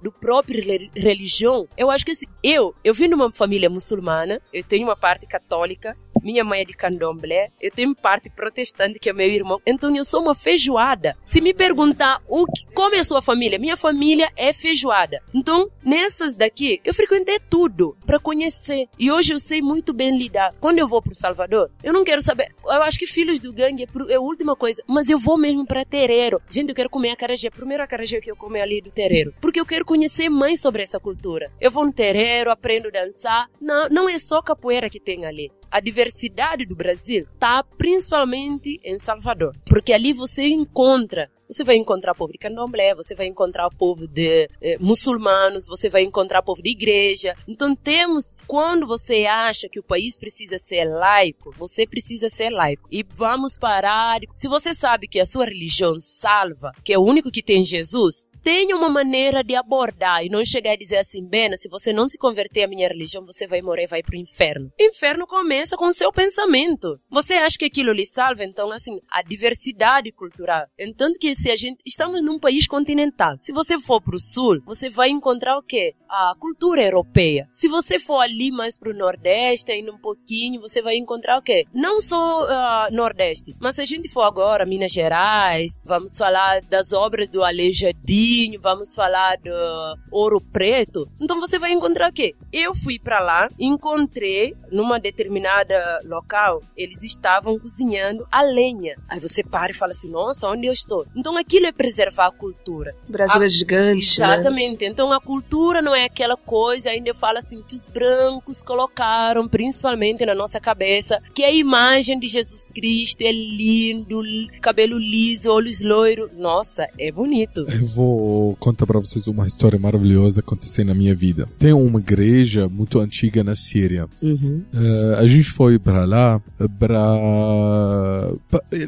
do próprio religião. Eu acho que assim, eu, eu vim uma família muçulmana, eu tenho uma parte católica católica, minha mãe é de candomblé, eu tenho parte protestante que é meu irmão, então eu sou uma feijoada. Se me perguntar o que, como é a sua família, minha família é feijoada. Então, nessas daqui, eu frequentei tudo para conhecer. E hoje eu sei muito bem lidar. Quando eu vou pro Salvador, eu não quero saber. Eu acho que filhos do gangue é, é a última coisa, mas eu vou mesmo para terreiro. Gente, eu quero comer acarajé. Primeiro acarajé que eu como é ali do terreiro, porque eu quero conhecer mais sobre essa cultura. Eu vou no terreiro, aprendo a dançar. Não, não é só capoeira que tem ali a diversidade do Brasil está principalmente em Salvador, porque ali você encontra você vai encontrar povo de candomblé, você vai encontrar povo de eh, muçulmanos, você vai encontrar povo de igreja. Então temos, quando você acha que o país precisa ser laico, você precisa ser laico. E vamos parar. Se você sabe que a sua religião salva, que é o único que tem Jesus, tenha uma maneira de abordar e não chegar a dizer assim, Bena, se você não se converter à minha religião, você vai morrer, vai pro inferno. Inferno começa com o seu pensamento. Você acha que aquilo lhe salva? Então, assim, a diversidade cultural. Entanto que se a gente, estamos num país continental. Se você for pro sul, você vai encontrar o quê? A cultura europeia. Se você for ali mais pro nordeste, ainda um pouquinho, você vai encontrar o quê? Não só uh, nordeste, mas se a gente for agora, Minas Gerais, vamos falar das obras do Aleijadinho, vamos falar do Ouro Preto. Então você vai encontrar o quê? Eu fui para lá, encontrei numa determinada local, eles estavam cozinhando a lenha. Aí você para e fala assim: "Nossa, onde eu estou?". Então aquilo é preservar a cultura. O Brasil a... é gigante, né? Exatamente. Né? Então a cultura não é aquela coisa, ainda eu falo assim que os brancos colocaram principalmente na nossa cabeça, que a imagem de Jesus Cristo é lindo, cabelo liso, olhos loiros. Nossa, é bonito. Eu vou vou contar para vocês uma história maravilhosa acontecendo na minha vida. Tem uma igreja muito antiga na Síria. Uhum. Uh, a gente foi para lá para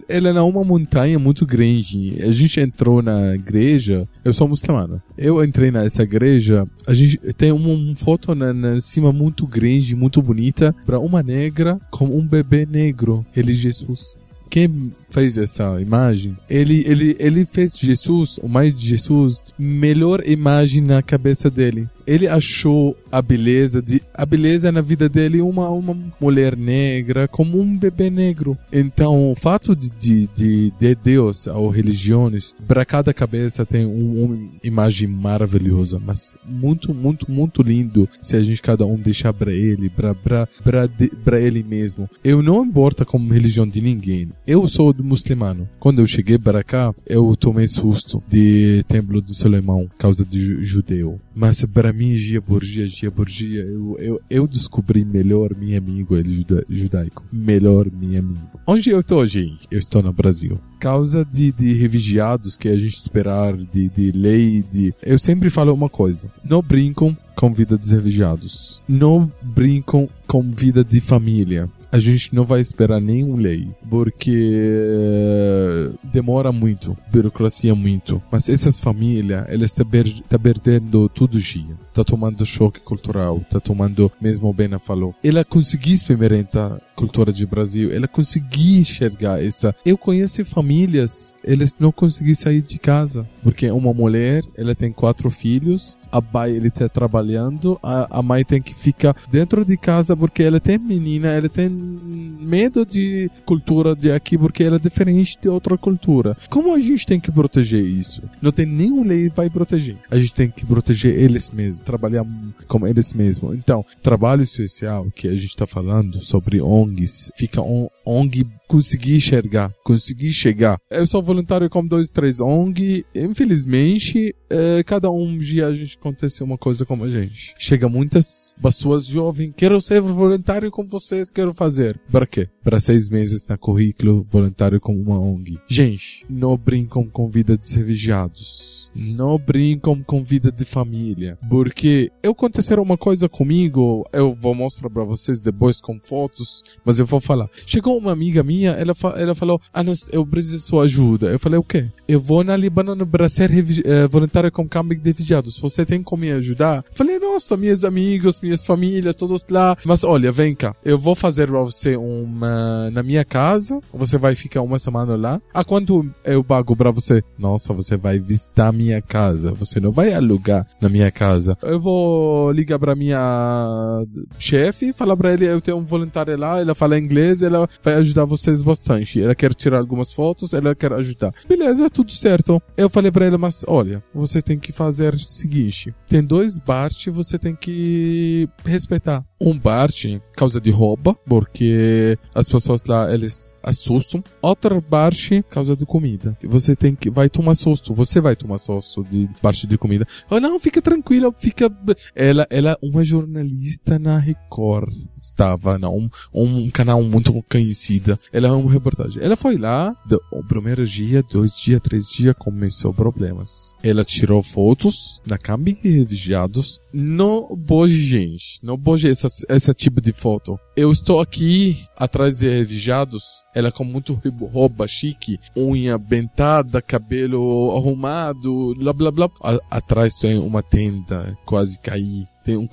ela é uma montanha muito grande. A gente entrou na igreja. Eu sou muçulmano. Eu entrei nessa igreja. A gente tem uma, uma foto na, na cima muito grande, muito bonita, para uma negra com um bebê negro. Ele Jesus quem fez essa imagem, ele, ele, ele fez Jesus, o mais Jesus, melhor imagem na cabeça dele. Ele achou a beleza de a beleza na vida dele uma uma mulher negra como um bebê negro. Então, o fato de, de, de, de Deus ou religiões, para cada cabeça tem um, uma imagem maravilhosa, mas muito, muito, muito lindo se a gente cada um deixar para ele, para ele mesmo. Eu não importa como religião de ninguém. Eu sou muçulmano. Quando eu cheguei para cá, eu tomei susto de Templo de Solimão, causa de judeu. Mas para mim, dia por dia, dia por dia, eu, eu, eu descobri melhor meu amigo ele juda, judaico. Melhor meu amigo. Onde eu estou, gente? Eu estou no Brasil. Causa de, de refugiados que a gente esperar, de, de lei, de... Eu sempre falo uma coisa. Não brincam com vida dos refugiados. Não brincam com vida de família a gente não vai esperar nenhum lei, porque demora muito, burocracia muito. Mas essas famílias, elas estão tá perdendo todo dia. Tá tomando choque cultural, tá tomando, mesmo o Bena falou. Ela conseguiu experimentar a cultura do Brasil, ela conseguiu enxergar essa. Eu conheço famílias, eles não conseguiram sair de casa, porque uma mulher, ela tem quatro filhos, a pai ele tá trabalhando, a, a mãe tem que ficar dentro de casa porque ela tem menina, ela tem medo de cultura de aqui porque ela é diferente de outra cultura. Como a gente tem que proteger isso? Não tem nenhuma lei que vai proteger. A gente tem que proteger eles mesmos, trabalhar com eles mesmos. Então, trabalho social que a gente está falando sobre ONGs, fica on, ONG conseguir enxergar, conseguir chegar. Eu sou voluntário com dois, três ONG. Infelizmente, é, cada um dia a gente acontece uma coisa como a gente. Chega muitas pessoas jovens, quero ser voluntário com vocês, quero fazer. Para quê? Para seis meses na currículo voluntário com uma ONG. Gente, não brincam com vida de refugiados. Não brincam com vida de família. Porque eu aconteceu uma coisa comigo, eu vou mostrar para vocês depois com fotos, mas eu vou falar. Chegou uma amiga minha, ela, ela falou, Anas, eu preciso de sua ajuda. Eu falei, o quê? Eu vou na Líbano para ser uh, voluntário com campo de refugiados. Você tem como me ajudar? Eu falei, nossa, meus amigos, minhas famílias, todos lá. Mas olha, vem cá, eu vou fazer para você uma na minha casa. Você vai ficar uma semana lá. A quanto eu pago para você? Nossa, você vai visitar minha casa. Você não vai alugar na minha casa. Eu vou ligar para minha chefe, falar para ele, eu tenho um voluntário lá, ela fala inglês, ela vai ajudar vocês bastante. Ela quer tirar algumas fotos, ela quer ajudar. Beleza, tudo certo. Eu falei para ela, mas olha, você tem que fazer o seguinte: tem dois Bart, você tem que respeitar. Um Bart, causa de rouba, porque as pessoas lá eles assustam. Outro Bart, causa de comida. Você tem que vai tomar susto, você vai tomar susto de parte de comida. Oh, não, fica tranquila, fica. Ela, ela, uma jornalista na Record estava, não, um, um canal muito conhecido. Ela é uma reportagem. Ela foi lá, o primeiro dia, dois dias, três dias, começou problemas. Ela tirou fotos na câmera de refugiados. Não pode, gente, não pode essa, tipo de foto. Eu estou aqui atrás de refugiados. Ela com muito roupa chique, unha bentada, cabelo arrumado, blá blá blá. A, atrás tem uma tenda, quase cair tem um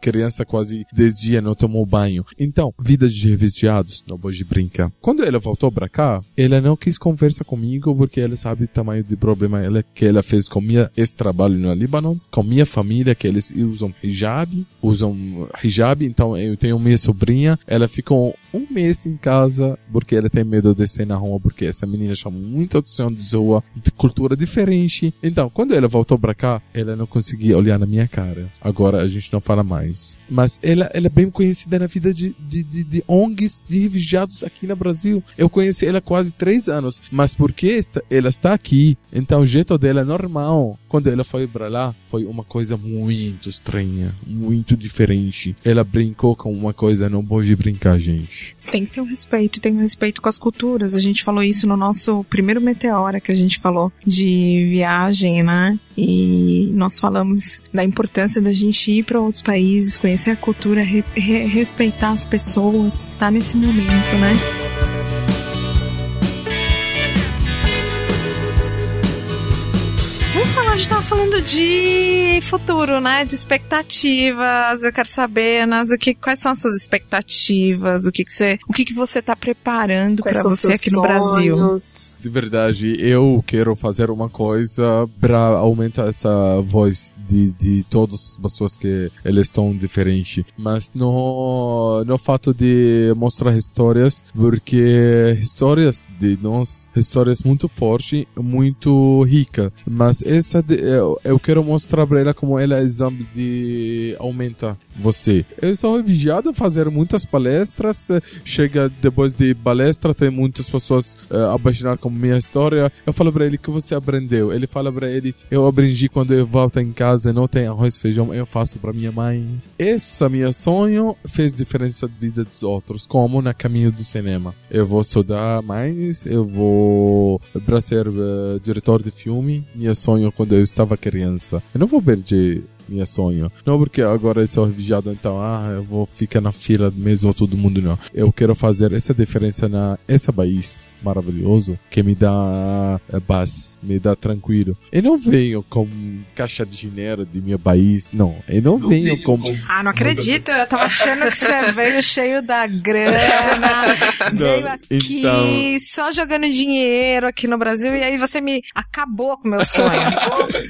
criança quase 10 dias não tomou banho. Então, vida de refugiados, não pode brincar. Quando ela voltou para cá, ela não quis conversar comigo porque ela sabe o tamanho de problema ela, que ela fez com minha ex-trabalho no Líbano, com minha família, que eles usam hijab, usam hijab, então eu tenho minha sobrinha, ela ficou um mês em casa porque ela tem medo de descer na rua, porque essa menina chama muita atenção de rua, de cultura diferente. Então, quando ela voltou para cá, ela não conseguia olhar na minha cara. Agora a gente não fala mais mais. Mas ela, ela é bem conhecida na vida de, de, de, de ONGs de refugiados aqui no Brasil. Eu conheci ela há quase três anos, mas porque ela está aqui, então o jeito dela é normal. Quando ela foi para lá, foi uma coisa muito estranha, muito diferente. Ela brincou com uma coisa, não pode brincar, gente. Tem que ter um respeito, tem um respeito com as culturas. A gente falou isso no nosso primeiro Meteora, que a gente falou de viagem, né? E nós falamos da importância da gente ir para outros países, conhecer a cultura, re, re, respeitar as pessoas, tá nesse momento, né? Gente tava falando de futuro, né? De expectativas. Eu quero saber, Nas, o que, quais são as suas expectativas? O que, que você, o que, que você tá preparando para você aqui no Brasil? De verdade, eu quero fazer uma coisa para aumentar essa voz de, de todas as pessoas que eles estão diferentes. Mas no, no fato de mostrar histórias, porque histórias de nós, histórias muito fortes, muito ricas. Mas essa eu, eu, quero mostrar pra ela como ela é exemplo de aumentar você. Eu sou vigiado a fazer muitas palestras. Chega depois de palestra, tem muitas pessoas uh, apaixonadas com minha história. Eu falo pra ele que você aprendeu. Ele fala pra ele, eu aprendi quando eu volto em casa e não tem arroz e feijão, eu faço pra minha mãe. Esse meu sonho fez diferença na vida dos outros, como na caminho do cinema. Eu vou estudar mais, eu vou para ser uh, diretor de filme. Meu sonho quando eu estava criança. Eu não vou perder minha sonho. Não porque agora eu sou vigiado, então, ah, eu vou ficar na fila mesmo todo mundo, não. Eu quero fazer essa diferença na esse país maravilhoso que me dá é, paz, me dá tranquilo. Eu não venho com caixa de dinheiro de meu país, não. Eu não, não venho com... Ah, não acredito, eu tava achando que você veio cheio da grana, não, veio aqui então... só jogando dinheiro aqui no Brasil e aí você me acabou com o meu sonho.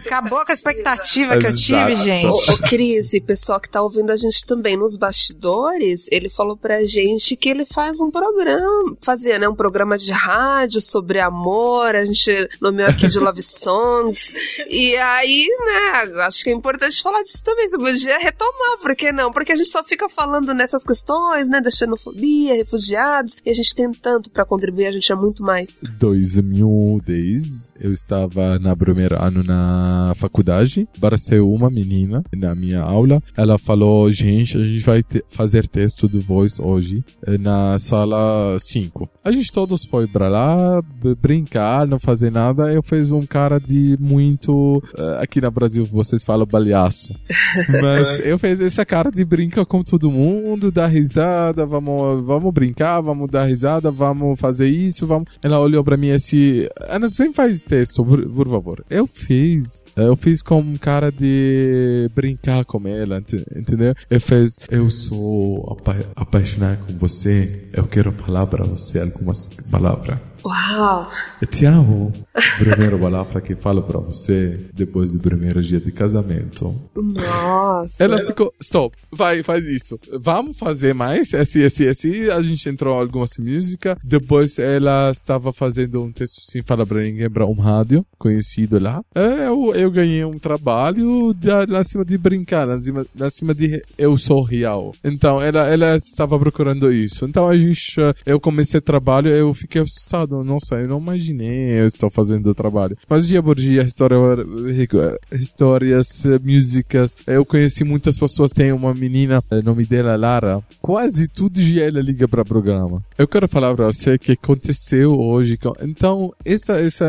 acabou com a expectativa Exato. que eu tive, gente. Ô, ô Cris, e pessoal que tá ouvindo a gente também nos bastidores, ele falou pra gente que ele faz um programa, fazia, né, um programa de rádio sobre amor, a gente nomeou aqui de Love Songs. e aí, né, acho que é importante falar disso também. Você podia retomar, por que não? Porque a gente só fica falando nessas questões, né, da xenofobia, refugiados, e a gente tem tanto para contribuir, a gente é muito mais. 2010, eu estava na primeiro ano na faculdade, apareceu uma menina na minha aula, ela falou, gente, a gente vai fazer texto do Voice hoje, eh, na sala 5. A gente todos foi pra lá brincar, não fazer nada. Eu fiz um cara de muito. Uh, aqui no Brasil vocês falam baleaço. Mas eu fiz essa cara de brincar com todo mundo, dar risada, vamos, vamos brincar, vamos dar risada, vamos fazer isso, vamos. Ela olhou pra mim assim: Anas, vem faz texto, por, por favor. Eu fiz. Eu fiz com um cara de brincar com ela, entendeu? Eu fiz: Eu sou apa apaixonado com você, eu quero falar pra você algumas palavras. dobre. Uau! te amo. Primeira palavra que falo pra você depois do primeiro dia de casamento. Nossa! Ela ficou, stop, vai, faz isso. Vamos fazer mais, assim, assim, assim. A gente entrou em algumas músicas. Depois ela estava fazendo um texto sem falar pra ninguém pra um rádio conhecido lá. É, eu, eu ganhei um trabalho de, na cima de brincar, na cima, na cima de eu sou real. Então ela, ela estava procurando isso. Então a gente, eu comecei trabalho, eu fiquei assustado nossa, eu não imaginei eu estou fazendo o trabalho. Mas dia por dia, história, histórias, músicas, eu conheci muitas pessoas, tem uma menina, o nome dela é Lara, quase todo dia ela liga para programa. Eu quero falar para você que aconteceu hoje, então, essa, esse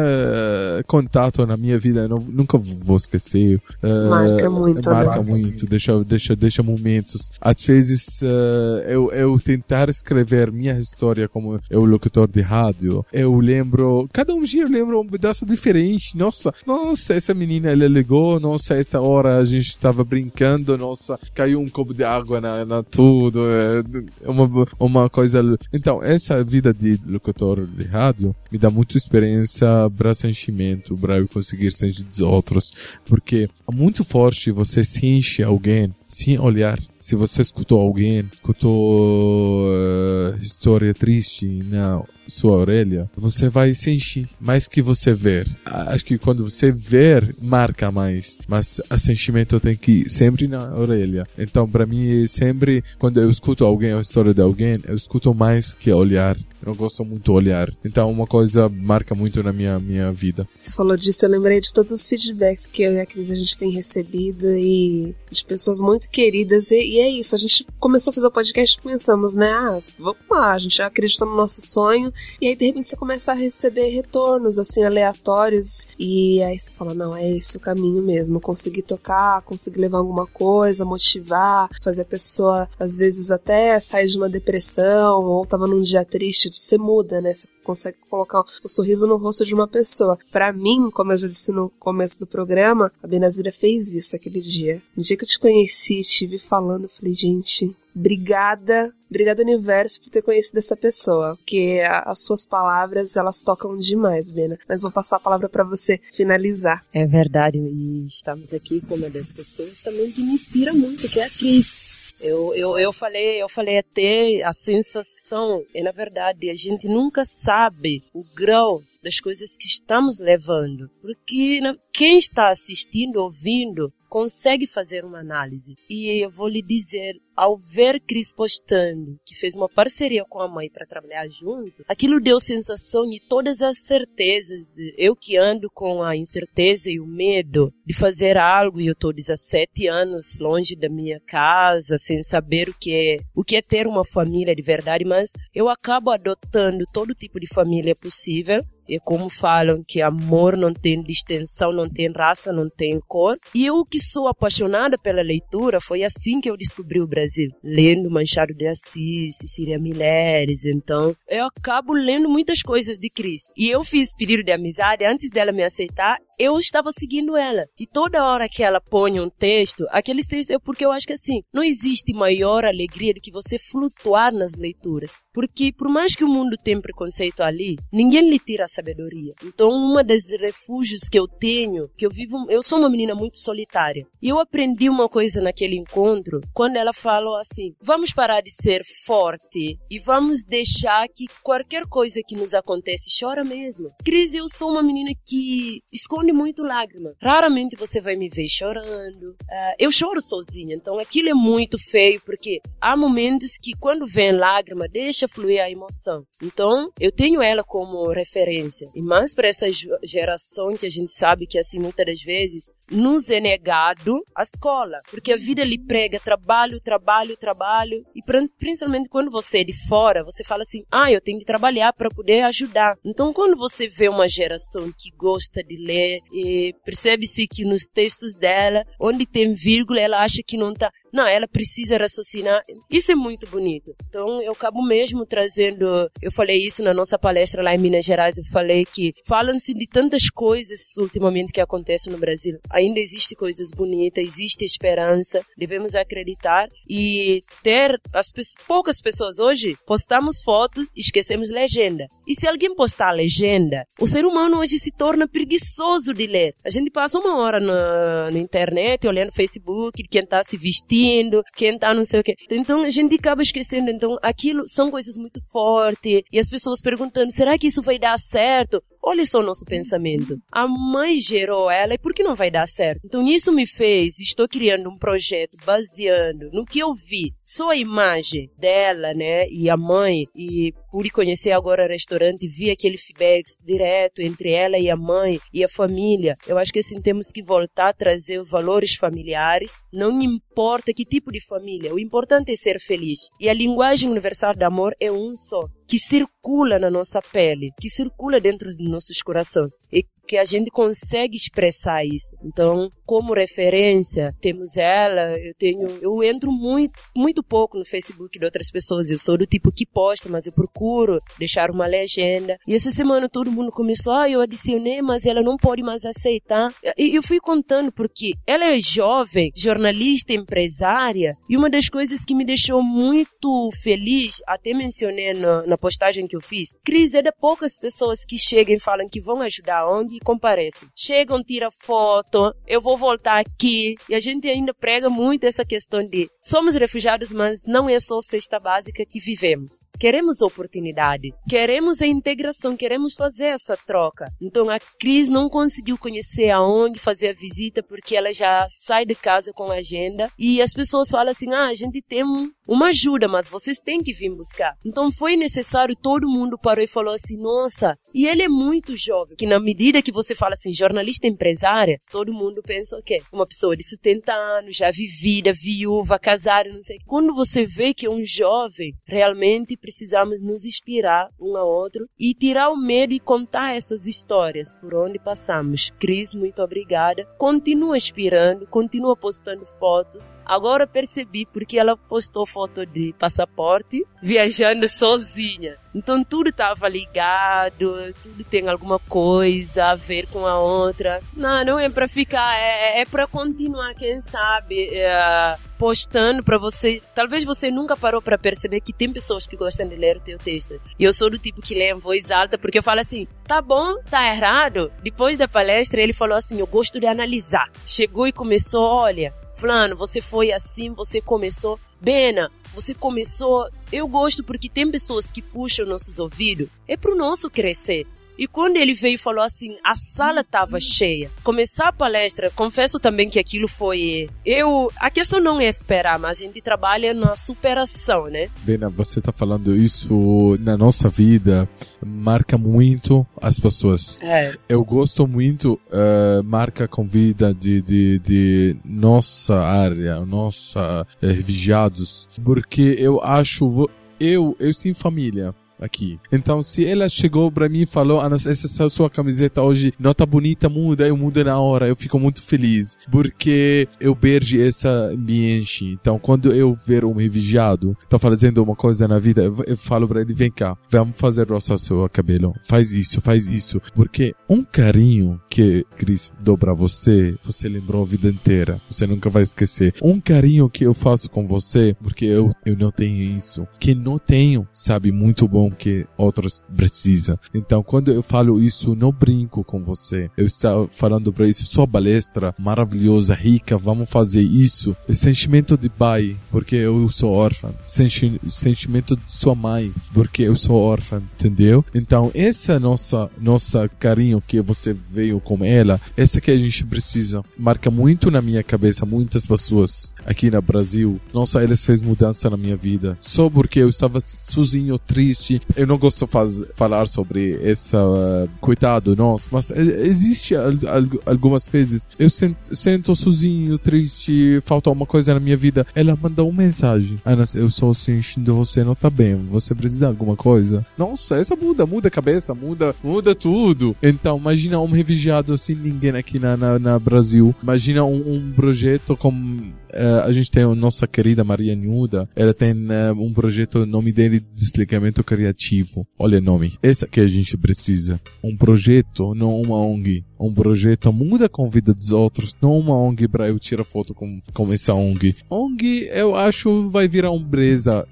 contato na minha vida, eu não, nunca vou esquecer. Uh, marca muito. Marca né? muito, deixa, deixa, deixa momentos. Às vezes, uh, eu, eu tentar escrever minha história como eu locutor de rádio, eu lembro, cada um dia eu lembro um pedaço diferente. Nossa, nossa, essa menina ela ligou, nossa, essa hora a gente estava brincando, nossa, caiu um copo de água na, na tudo, é uma, uma coisa. Então, essa vida de locutor de rádio me dá muita experiência para sentimento, para eu conseguir sentir dos outros, porque é muito forte você sente alguém sem olhar. Se você escutou alguém, escutou uh, história triste, não sua orelha, você vai sentir mais que você ver. Acho que quando você ver, marca mais, mas o sentimento tem que ir sempre na orelha. Então, para mim, sempre quando eu escuto alguém, a história de alguém, eu escuto mais que olhar. Eu gosto muito olhar. Então, uma coisa marca muito na minha, minha vida. Você falou disso, eu lembrei de todos os feedbacks que eu e a Cris a gente tem recebido e de pessoas muito queridas. E, e, é isso, a gente começou a fazer o podcast e pensamos, né? Ah, vamos lá, a gente acredita no nosso sonho. E aí, de repente, você começa a receber retornos, assim, aleatórios. E aí você fala, não, é esse o caminho mesmo. Conseguir tocar, conseguir levar alguma coisa, motivar, fazer a pessoa, às vezes, até sair de uma depressão ou tava num dia triste você muda, né? Você consegue colocar o sorriso no rosto de uma pessoa. Para mim, como eu já disse no começo do programa, a Benazira fez isso aquele dia. No dia que eu te conheci, estive falando, falei, gente, obrigada, obrigada universo por ter conhecido essa pessoa, porque as suas palavras elas tocam demais, Bena. Mas vou passar a palavra para você finalizar. É verdade e estamos aqui com uma das pessoas também que me inspira muito, que é a Cris. Eu, eu, eu falei, eu falei até a sensação, e na verdade a gente nunca sabe o grau das coisas que estamos levando, porque quem está assistindo, ouvindo, consegue fazer uma análise. E eu vou lhe dizer, ao ver Cris postando, que fez uma parceria com a mãe para trabalhar junto, aquilo deu sensação de todas as certezas. De, eu que ando com a incerteza e o medo de fazer algo, e eu estou 17 anos longe da minha casa, sem saber o que é, o que é ter uma família de verdade, mas eu acabo adotando todo tipo de família possível e como falam que amor não tem distinção, não tem raça, não tem cor. E eu que sou apaixonada pela leitura, foi assim que eu descobri o Brasil. Lendo Manchado de Assis, Cecília Mileres, então eu acabo lendo muitas coisas de Cris. E eu fiz pedido de amizade, antes dela me aceitar, eu estava seguindo ela. E toda hora que ela põe um texto, aqueles textos, é porque eu acho que assim, não existe maior alegria do que você flutuar nas leituras. Porque por mais que o mundo tenha preconceito ali, ninguém lhe tira a sabedoria. Então, uma das refúgios que eu tenho, que eu vivo, eu sou uma menina muito solitária. E eu aprendi uma coisa naquele encontro, quando ela falou assim: "Vamos parar de ser forte e vamos deixar que qualquer coisa que nos acontece chora mesmo". Cris, eu sou uma menina que esconde muito lágrima. Raramente você vai me ver chorando. Uh, eu choro sozinha, então aquilo é muito feio, porque há momentos que quando vem lágrima, deixa fluir a emoção. Então, eu tenho ela como referência. E mais para essa geração que a gente sabe que, assim, muitas das vezes, nos é negado a escola. Porque a vida lhe prega trabalho, trabalho, trabalho. E principalmente quando você é de fora, você fala assim, ah, eu tenho que trabalhar para poder ajudar. Então, quando você vê uma geração que gosta de ler, e percebe-se que nos textos dela, onde tem vírgula, ela acha que não está não, ela precisa raciocinar. Isso é muito bonito. Então, eu acabo mesmo trazendo. Eu falei isso na nossa palestra lá em Minas Gerais. Eu falei que falam-se de tantas coisas ultimamente que acontecem no Brasil. Ainda existe coisas bonitas, existe esperança. Devemos acreditar e ter as poucas pessoas hoje postamos fotos e esquecemos legenda. E se alguém postar a legenda, o ser humano hoje se torna preguiçoso de ler. A gente passa uma hora na, na internet olhando Facebook, quem está se vestindo mentindo, quem tá não sei o quê. Então a gente acaba esquecendo. Então aquilo são coisas muito fortes. E as pessoas perguntando, será que isso vai dar certo? Olha só o nosso pensamento. A mãe gerou ela e por que não vai dar certo? Então isso me fez, estou criando um projeto baseando no que eu vi. Só a imagem dela, né, e a mãe, e pude conhecer agora o restaurante, vi aquele feedback direto entre ela e a mãe e a família. Eu acho que assim temos que voltar a trazer valores familiares. Não importa que tipo de família, o importante é ser feliz. E a linguagem universal do amor é um só que circula na nossa pele, que circula dentro dos nossos corações e que a gente consegue expressar isso. Então, como referência, temos ela, eu tenho, eu entro muito, muito pouco no Facebook de outras pessoas. Eu sou do tipo que posta, mas eu procuro deixar uma legenda. E essa semana todo mundo começou, ah, eu adicionei, mas ela não pode mais aceitar. E eu fui contando porque ela é jovem, jornalista, empresária, e uma das coisas que me deixou muito feliz, até mencionei na, na postagem que eu fiz, Cris, é de poucas pessoas que chegam e falam que vão ajudar ONG que comparecem. Chegam, tiram foto, eu vou voltar aqui. E a gente ainda prega muito essa questão de somos refugiados, mas não é só cesta básica que vivemos. Queremos oportunidade, queremos a integração, queremos fazer essa troca. Então a Cris não conseguiu conhecer a ONG, fazer a visita, porque ela já sai de casa com a agenda e as pessoas falam assim: ah, a gente tem uma ajuda, mas vocês têm que vir buscar. Então foi necessário, todo mundo parou e falou assim: nossa, e ele é muito jovem, que na medida que você fala assim, jornalista empresária, todo mundo pensa o quê? Uma pessoa de 70 anos, já vivida, viúva, casada, não sei. Quando você vê que é um jovem, realmente precisamos nos inspirar um ao outro e tirar o medo e contar essas histórias por onde passamos. Cris, muito obrigada. Continua inspirando, continua postando fotos. Agora percebi porque ela postou foto de passaporte viajando sozinha. Então tudo estava ligado, tudo tem alguma coisa a ver com a outra. Não, não é para ficar, é, é para continuar, quem sabe, é, postando para você. Talvez você nunca parou para perceber que tem pessoas que gostam de ler o teu texto. E eu sou do tipo que lê em voz alta porque eu falo assim, tá bom, tá errado. Depois da palestra ele falou assim, eu gosto de analisar. Chegou e começou, olha, Fulano, você foi assim, você começou. Bena, você começou. Eu gosto porque tem pessoas que puxam nossos ouvidos. É pro nosso crescer. E quando ele veio e falou assim, a sala estava cheia. Começar a palestra, confesso também que aquilo foi. Eu. A questão não é esperar, mas a gente trabalha na superação, né? Bena, você tá falando isso na nossa vida, marca muito as pessoas. É. Eu gosto muito, uh, marca com vida de, de, de nossa área, nossa uh, refugiados, porque eu acho. Eu, eu sim família aqui. Então, se ela chegou pra mim e falou, Ana, essa sua camiseta hoje não tá bonita, muda, eu mudo na hora, eu fico muito feliz, porque eu vejo essa ambiente. Então, quando eu ver um refugiado, tá fazendo uma coisa na vida, eu, eu falo pra ele, vem cá, vamos fazer roça seu cabelo, faz isso, faz isso, porque um carinho que Cris dou pra você, você lembrou a vida inteira, você nunca vai esquecer. Um carinho que eu faço com você, porque eu, eu não tenho isso, que não tenho, sabe, muito bom que outros precisam. Então, quando eu falo isso, não brinco com você. Eu estou falando para isso, sua palestra maravilhosa, rica, vamos fazer isso. Sentimento de pai, porque eu sou órfã. Senti sentimento de sua mãe, porque eu sou órfã, entendeu? Então, esse é nossa nossa carinho que você veio com ela, essa que a gente precisa. Marca muito na minha cabeça, muitas pessoas aqui no Brasil. Nossa, eles fez mudança na minha vida. Só porque eu estava sozinho, triste, eu não gosto de falar sobre essa uh, coitado nosso, mas existe al, al, algumas vezes eu sento, sento sozinho, triste, falta uma coisa na minha vida. Ela manda uma mensagem. Ana, eu sou sentindo você não tá bem. Você precisa de alguma coisa? Nossa, essa muda, muda a cabeça, muda, muda tudo. Então, imagina um refugiado sem ninguém aqui na, na, na Brasil. Imagina um, um projeto como Uh, a gente tem a nossa querida Maria Nuda, ela tem uh, um projeto, o nome dele Desligamento Criativo. Olha o nome. Esse que a gente precisa. Um projeto, não uma ONG um projeto muda com a vida dos outros, não uma ONG para eu tirar foto com, com essa ONG. ONG, eu acho, vai virar empresa,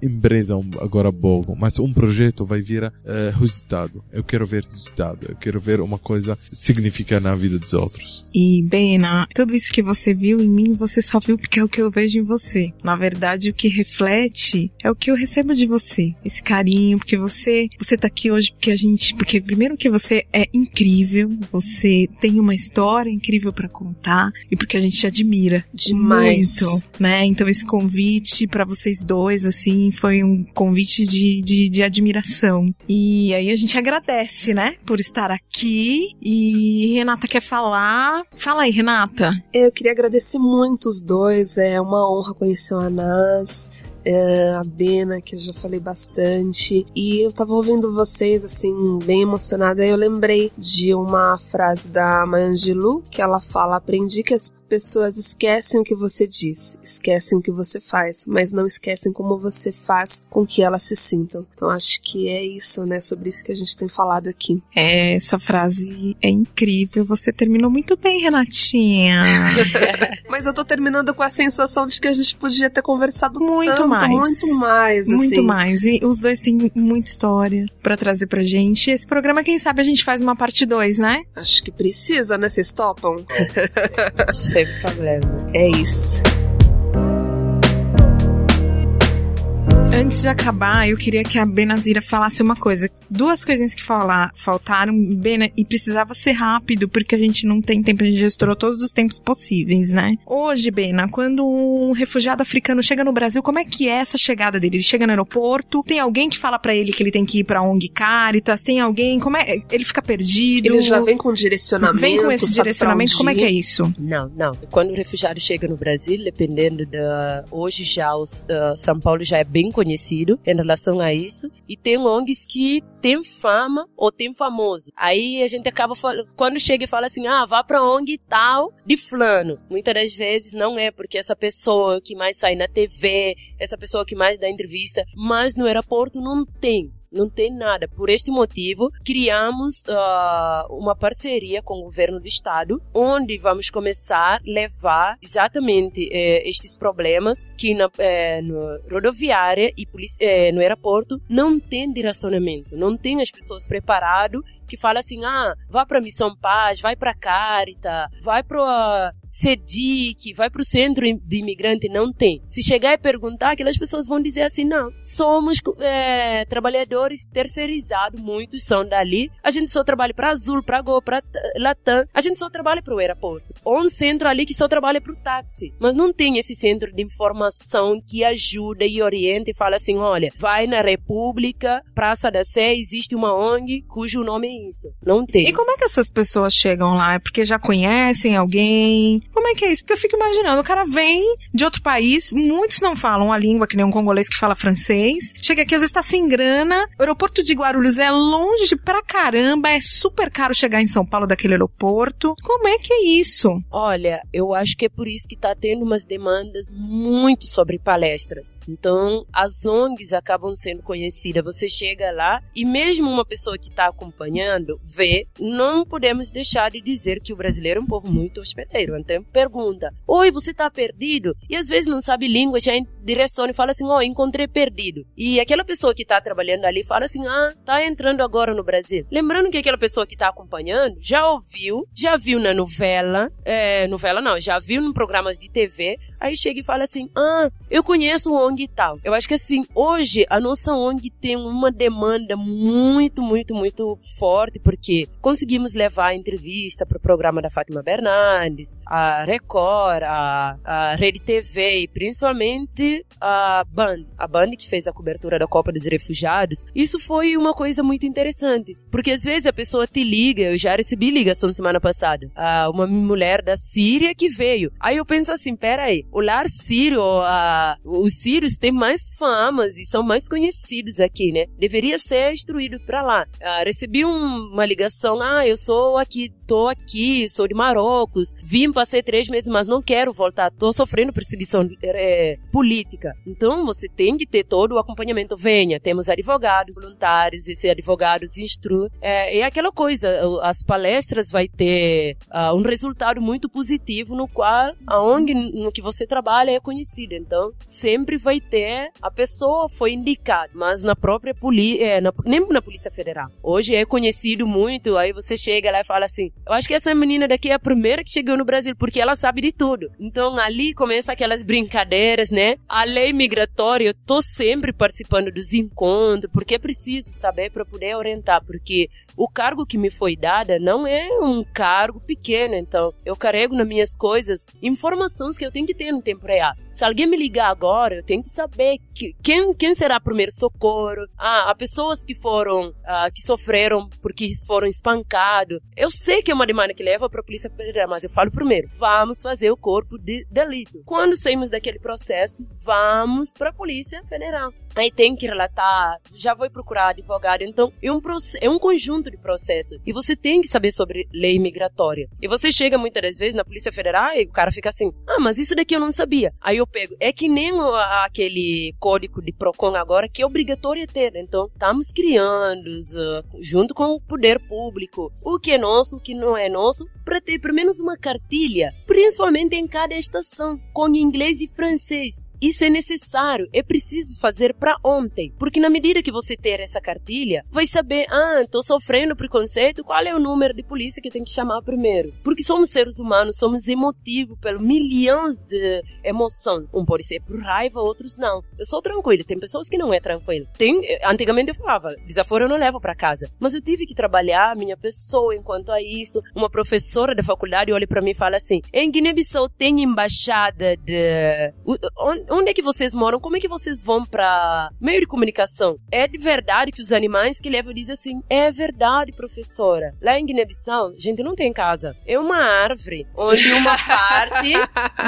empresa agora pouco, mas um projeto vai virar uh, resultado. Eu quero ver resultado, eu quero ver uma coisa significar na vida dos outros. E, Bena, tudo isso que você viu em mim, você só porque é o que eu vejo em você. Na verdade, o que reflete é o que eu recebo de você. Esse carinho, porque você, você tá aqui hoje porque a gente, porque primeiro que você é incrível, você você tem uma história incrível para contar e porque a gente te admira demais, muito, né? Então esse convite para vocês dois assim foi um convite de, de, de admiração e aí a gente agradece, né, por estar aqui e Renata quer falar. Fala aí, Renata. Eu queria agradecer muito os dois, é uma honra conhecer o Anas é, a Bena, que eu já falei bastante. E eu tava ouvindo vocês, assim, bem emocionada. E eu lembrei de uma frase da Maya Angelou, que ela fala: Aprendi que as pessoas esquecem o que você diz, esquecem o que você faz, mas não esquecem como você faz com que elas se sintam. Então acho que é isso, né? Sobre isso que a gente tem falado aqui. É, essa frase é incrível. Você terminou muito bem, Renatinha. mas eu tô terminando com a sensação de que a gente podia ter conversado muito tanto mais. Muito mais, assim. Muito mais. E os dois têm muita história para trazer pra gente. Esse programa, quem sabe, a gente faz uma parte 2, né? Acho que precisa, né? Vocês topam? Sem problema. É isso. Antes de acabar, eu queria que a Benazira falasse uma coisa. Duas coisinhas que falar, faltaram, Bena, e precisava ser rápido, porque a gente não tem tempo, a gente já estourou todos os tempos possíveis, né? Hoje, Bena, quando um refugiado africano chega no Brasil, como é que é essa chegada dele? Ele chega no aeroporto, tem alguém que fala para ele que ele tem que ir pra ONG Caritas, tem alguém, como é? Ele fica perdido? Ele já vem com direcionamento. Vem com esse direcionamento, como é que é isso? Não, não. Quando o refugiado chega no Brasil, dependendo da. Hoje já os, uh, São Paulo já é bem conhecido conhecido em relação a isso. E tem ONGs que tem fama ou tem famoso. Aí a gente acaba quando chega e fala assim: "Ah, vá para ONG tal de fulano". Muitas das vezes não é porque essa pessoa que mais sai na TV, essa pessoa que mais dá entrevista, mas no aeroporto não tem não tem nada. Por este motivo, criamos uh, uma parceria com o governo do estado, onde vamos começar a levar exatamente eh, estes problemas que na eh, rodoviária e eh, no aeroporto não tem direcionamento, não tem as pessoas preparadas que fala assim, ah, vá para Missão Paz, vai para Carita, vai para CEDIC, vai para o centro de imigrante, não tem. Se chegar e perguntar, aquelas pessoas vão dizer assim, não, somos é, trabalhadores terceirizados, muitos são dali, a gente só trabalha para Azul, para Go, para Latam, a gente só trabalha para o aeroporto. Ou um centro ali que só trabalha para o táxi, mas não tem esse centro de informação que ajuda e orienta e fala assim, olha, vai na República, Praça da Sé, existe uma ONG cujo nome é isso. Não tem. E como é que essas pessoas chegam lá? É porque já conhecem alguém? Como é que é isso? Porque eu fico imaginando, o cara vem de outro país, muitos não falam a língua, que nem um congolês que fala francês. Chega aqui, às vezes tá sem grana. O aeroporto de Guarulhos é longe pra caramba, é super caro chegar em São Paulo daquele aeroporto. Como é que é isso? Olha, eu acho que é por isso que tá tendo umas demandas muito sobre palestras. Então, as ONGs acabam sendo conhecidas. Você chega lá e mesmo uma pessoa que tá acompanhando vê, não podemos deixar de dizer que o brasileiro é um povo muito hospedeiro. Então, exemplo, pergunta: Oi, você tá perdido? E às vezes não sabe língua, já direciona e fala assim: Ó, oh, encontrei perdido. E aquela pessoa que tá trabalhando ali fala assim: Ah, tá entrando agora no Brasil. Lembrando que aquela pessoa que tá acompanhando já ouviu, já viu na novela, é, novela não, já viu em programas de TV, aí chega e fala assim: Ah, eu conheço o ONG e tal. Eu acho que assim, hoje a nossa ONG tem uma demanda muito, muito, muito forte, porque conseguimos levar a entrevista para o programa da Fátima Bernardes, a Record, a, a Rede TV e principalmente a Band, a Band que fez a cobertura da Copa dos Refugiados, isso foi uma coisa muito interessante, porque às vezes a pessoa te liga, eu já recebi ligação semana passada, a uma mulher da Síria que veio. Aí eu penso assim, pera aí, o lar sírio, a, os sírios têm mais famas e são mais conhecidos aqui, né? Deveria ser instruído para lá. Ah, recebi um, uma ligação, ah, eu sou aqui, tô aqui, sou de Marrocos, vim passei três meses, mas não quero voltar, tô sofrendo perseguição é, política. Então você tem que ter todo o acompanhamento. Venha, temos advogados voluntários, esses advogados instruem. É, é aquela coisa, as palestras vai ter uh, um resultado muito positivo no qual a ONG no que você trabalha é conhecida. Então sempre vai ter a pessoa foi indicada, mas na própria polícia, é, nem na Polícia Federal. Hoje é conhecido muito, aí você chega lá e fala assim, eu acho que essa menina daqui é a primeira que chegou no Brasil porque ela sabe de tudo. Então ali começa aquelas brincadeiras, né? A lei migratória, eu tô sempre participando dos encontros, porque é preciso saber para poder orientar, porque o cargo que me foi dada não é um cargo pequeno, então eu carrego nas minhas coisas informações que eu tenho que ter no tempo real. Se alguém me ligar agora, eu tenho que saber que, quem, quem será primeiro socorro. Ah, há pessoas que foram, ah, que sofreram porque foram espancados. Eu sei que é uma demanda que leva para a polícia federal, mas eu falo primeiro, vamos fazer o corpo de delito. Quando saímos daquele processo, vamos para a polícia federal. Aí tem que relatar, já vou procurar advogado. Então, é um, é um conjunto de processos. E você tem que saber sobre lei migratória. E você chega muitas das vezes na Polícia Federal e o cara fica assim: ah, mas isso daqui eu não sabia. Aí eu pego. É que nem aquele código de PROCON agora que é obrigatório ter. Então, estamos criando, uh, junto com o poder público, o que é nosso, o que não é nosso, para ter pelo menos uma cartilha, principalmente em cada estação, com inglês e francês isso é necessário, é preciso fazer para ontem. Porque na medida que você ter essa cartilha, vai saber, ah, tô sofrendo preconceito, qual é o número de polícia que tem que chamar primeiro? Porque somos seres humanos, somos emotivos pelo milhões de emoções. Um pode ser por raiva, outros não. Eu sou tranquila, tem pessoas que não é tranquila. Tem, antigamente eu falava, desaforo eu não levo para casa. Mas eu tive que trabalhar minha pessoa enquanto a isso. Uma professora da faculdade olha para mim e fala assim: "Em Guiné-Bissau tem embaixada de onde é que vocês moram? Como é que vocês vão para meio de comunicação? É de verdade que os animais que levam dizem assim: "É verdade, professora. Lá em Guiné-Bissau, gente não tem casa. É uma árvore onde uma parte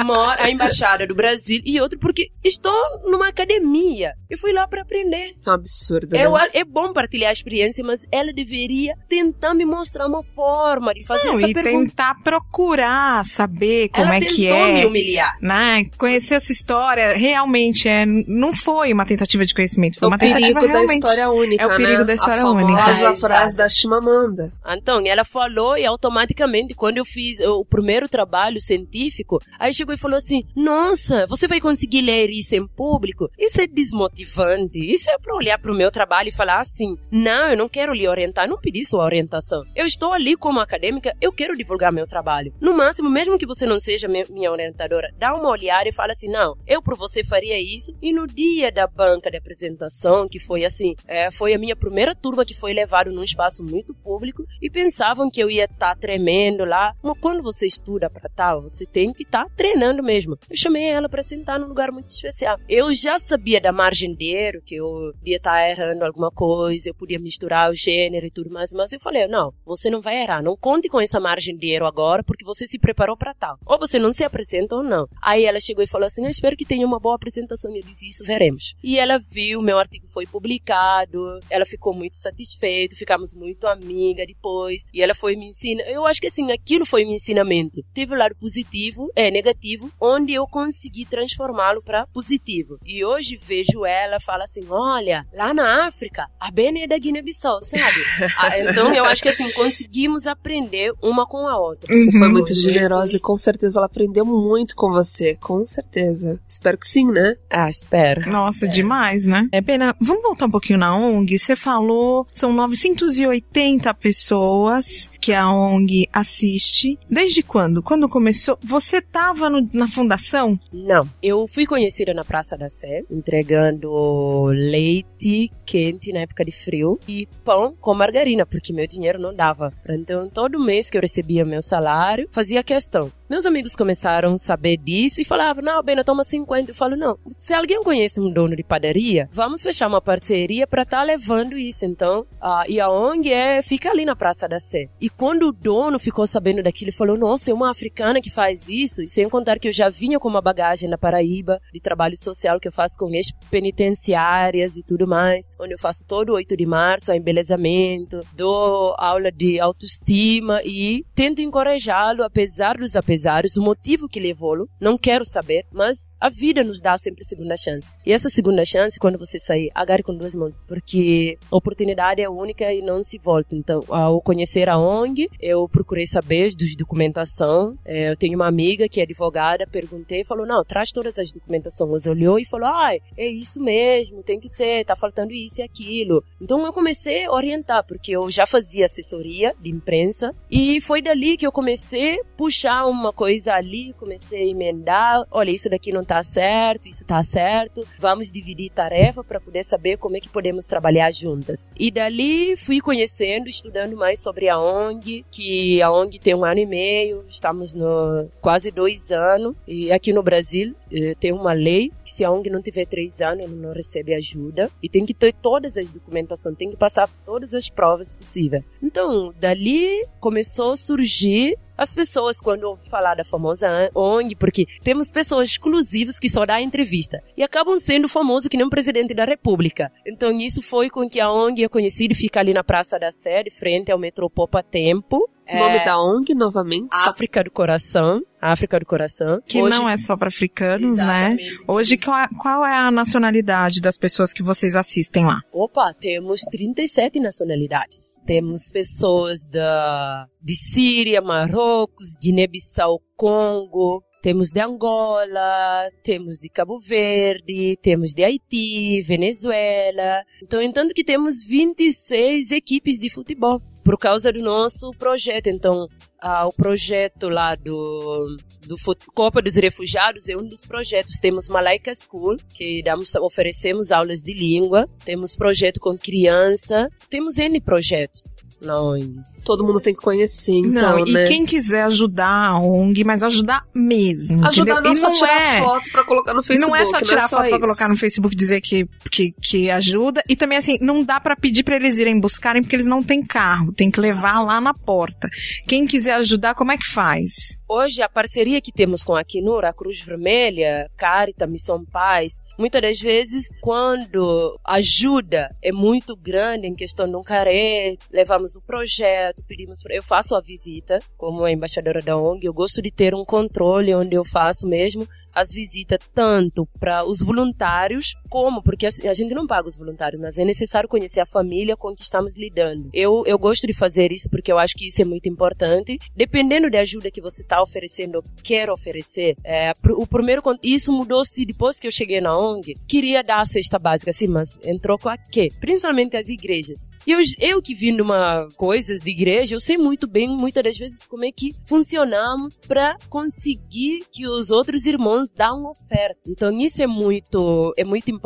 mora a embaixada do Brasil e outra porque estou numa academia. Eu fui lá para aprender. É absurdo. Né? É, é bom partilhar a experiência, mas ela deveria tentar me mostrar uma forma de fazer não, essa e pergunta. tentar procurar saber como ela é que é. me humilhar. Né? Conhecer essa história realmente é, não foi uma tentativa de conhecimento, foi É uma o perigo tentativa da realmente. história única, é o perigo né? da história a única. famosa É, frase exato. da Chimamanda. Então, ela falou e automaticamente, quando eu fiz o primeiro trabalho científico, aí chegou e falou assim: Nossa, você vai conseguir ler isso em público? Isso é desmotivante. Isso é pra olhar pro meu trabalho e falar assim: Não, eu não quero lhe orientar, não pedi sua orientação. Eu estou ali como acadêmica, eu quero divulgar meu trabalho. No máximo, mesmo que você não seja minha orientadora, dá uma olhada e fala assim: Não, eu você faria isso. E no dia da banca de apresentação, que foi assim, é, foi a minha primeira turma que foi levado num espaço muito público e pensavam que eu ia estar tremendo lá. Mas quando você estuda para tal, você tem que estar treinando mesmo. Eu chamei ela para sentar num lugar muito especial. Eu já sabia da margem de erro, que eu ia estar errando alguma coisa, eu podia misturar o gênero e tudo mais, mas eu falei, não, você não vai errar, não conte com essa margem de erro agora, porque você se preparou para tal. Ou você não se apresenta ou não. Aí ela chegou e falou assim, eu espero que tenha uma boa apresentação. E eu disse, isso veremos. E ela viu, meu artigo foi publicado, ela ficou muito satisfeita, ficamos muito amigas depois, e ela foi me ensinar. Eu acho que assim, aquilo foi um ensinamento. Teve o lado positivo, é negativo, onde eu consegui transformá-lo para positivo. E hoje vejo ela, fala assim: olha, lá na África, a Bene é da Guiné-Bissau, sabe? Ah, então eu acho que assim, conseguimos aprender uma com a outra. Você foi Uhum. muito generosa e com certeza ela aprendeu muito com você. Com certeza. Espero que sim, né? Ah, espero. Nossa, demais, né? É pena. Vamos voltar um pouquinho na ONG. Você falou, são 980 pessoas que a ONG assiste. Desde quando? Quando começou? Você tava no- na fundação? Não. Eu fui conhecida na Praça da Sé, entregando leite quente na época de frio e pão com margarina, porque meu dinheiro não dava. Então, todo mês que eu recebia meu salário, fazia questão. Meus amigos começaram a saber disso e falavam, não, Bena, toma 50. Eu falo, não, se alguém conhece um dono de padaria, vamos fechar uma parceria para estar levando isso. Então, ah, e a ONG é, fica ali na Praça da Sé. E quando o dono ficou sabendo daquilo, ele falou, nossa, é uma africana que faz isso. E sem contar que eu já vinha com uma bagagem na Paraíba de trabalho social que eu faço com ex-penitenciárias e tudo mais, onde eu faço todo o 8 de março, a embelezamento, dou aula de autoestima e tento encorajá-lo, apesar dos apesares, o motivo que levou-lo, não quero saber, mas a vida nos dá sempre segunda chance. E essa segunda chance, quando você sair, agarre com duas mãos, porque a oportunidade é única e não se volta. Então, ao conhecer a ONG, eu procurei saber dos documentação. É, eu tenho uma amiga que é advogada, perguntei, falou, não, traz todas as documentações. Olhou e falou, ai, é isso mesmo, tem que ser, tá faltando isso e aquilo. Então eu comecei a orientar, porque eu já fazia assessoria de imprensa e foi dali que eu comecei a puxar uma coisa ali, comecei a emendar, olha, isso daqui não tá certo, isso tá certo, vamos dividir tarefa para poder saber como é que podemos trabalhar juntas. E dali fui conhecendo, estudando mais sobre a ONG, que a ONG tem um ano e meio, estamos no quase dois anos, e aqui no Brasil eh, tem uma lei que se a ONG não tiver três anos, ele não recebe ajuda, e tem que ter todas as documentações, tem que passar todas as provas possíveis. Então, dali começou a surgir as pessoas, quando ouvem falar da famosa ONG, porque temos pessoas exclusivas que só dão entrevista e acabam sendo famosos que nem o presidente da República. Então, isso foi com que a ONG é conhecida e fica ali na Praça da Sé, de frente ao metrô Popa Tempo. O nome da ONG, novamente? África do Coração. África do Coração. Que Hoje- não é só para africanos, né? Exatamente. Hoje, qual é, qual é a nacionalidade das pessoas que vocês assistem lá? Opa, temos 37 nacionalidades. Temos pessoas da, de Síria, Marrocos, Guiné-Bissau, Congo. temos de Angola, temos de Cabo Verde, temos de Haiti, Venezuela. Então, entendo que temos 26 equipes de futebol por causa do nosso projeto. Então, ah, o projeto lá do, do Copa dos Refugiados é um dos projetos. Temos Malaika School, que damos, oferecemos aulas de língua, temos projeto com criança, temos N projetos ONG todo mundo tem que conhecer, então, não, né? E quem quiser ajudar a ONG, mas ajudar mesmo. Ajudar entendeu? não e só não tirar é, foto pra colocar no Facebook. Não é só tirar é só foto isso. pra colocar no Facebook e dizer que, que, que ajuda. E também, assim, não dá para pedir para eles irem buscarem porque eles não têm carro. Tem que levar lá na porta. Quem quiser ajudar, como é que faz? Hoje, a parceria que temos com a Quinur, a Cruz Vermelha, Carita, Missão Paz, muitas das vezes, quando a ajuda é muito grande em questão de um carê, levamos o projeto, pedimos, eu faço a visita como embaixadora da ONG, eu gosto de ter um controle onde eu faço mesmo as visitas tanto para os voluntários como, porque a gente não paga os voluntários, mas é necessário conhecer a família com que estamos lidando. Eu, eu gosto de fazer isso porque eu acho que isso é muito importante. Dependendo da ajuda que você está oferecendo, quer oferecer, é, o primeiro, isso mudou-se depois que eu cheguei na ONG. Queria dar a cesta básica, sim, mas entrou com a quê? Principalmente as igrejas. E eu, eu que vim de uma coisas de igreja, eu sei muito bem, muitas das vezes, como é que funcionamos para conseguir que os outros irmãos dão oferta. Então, isso é muito, é muito importante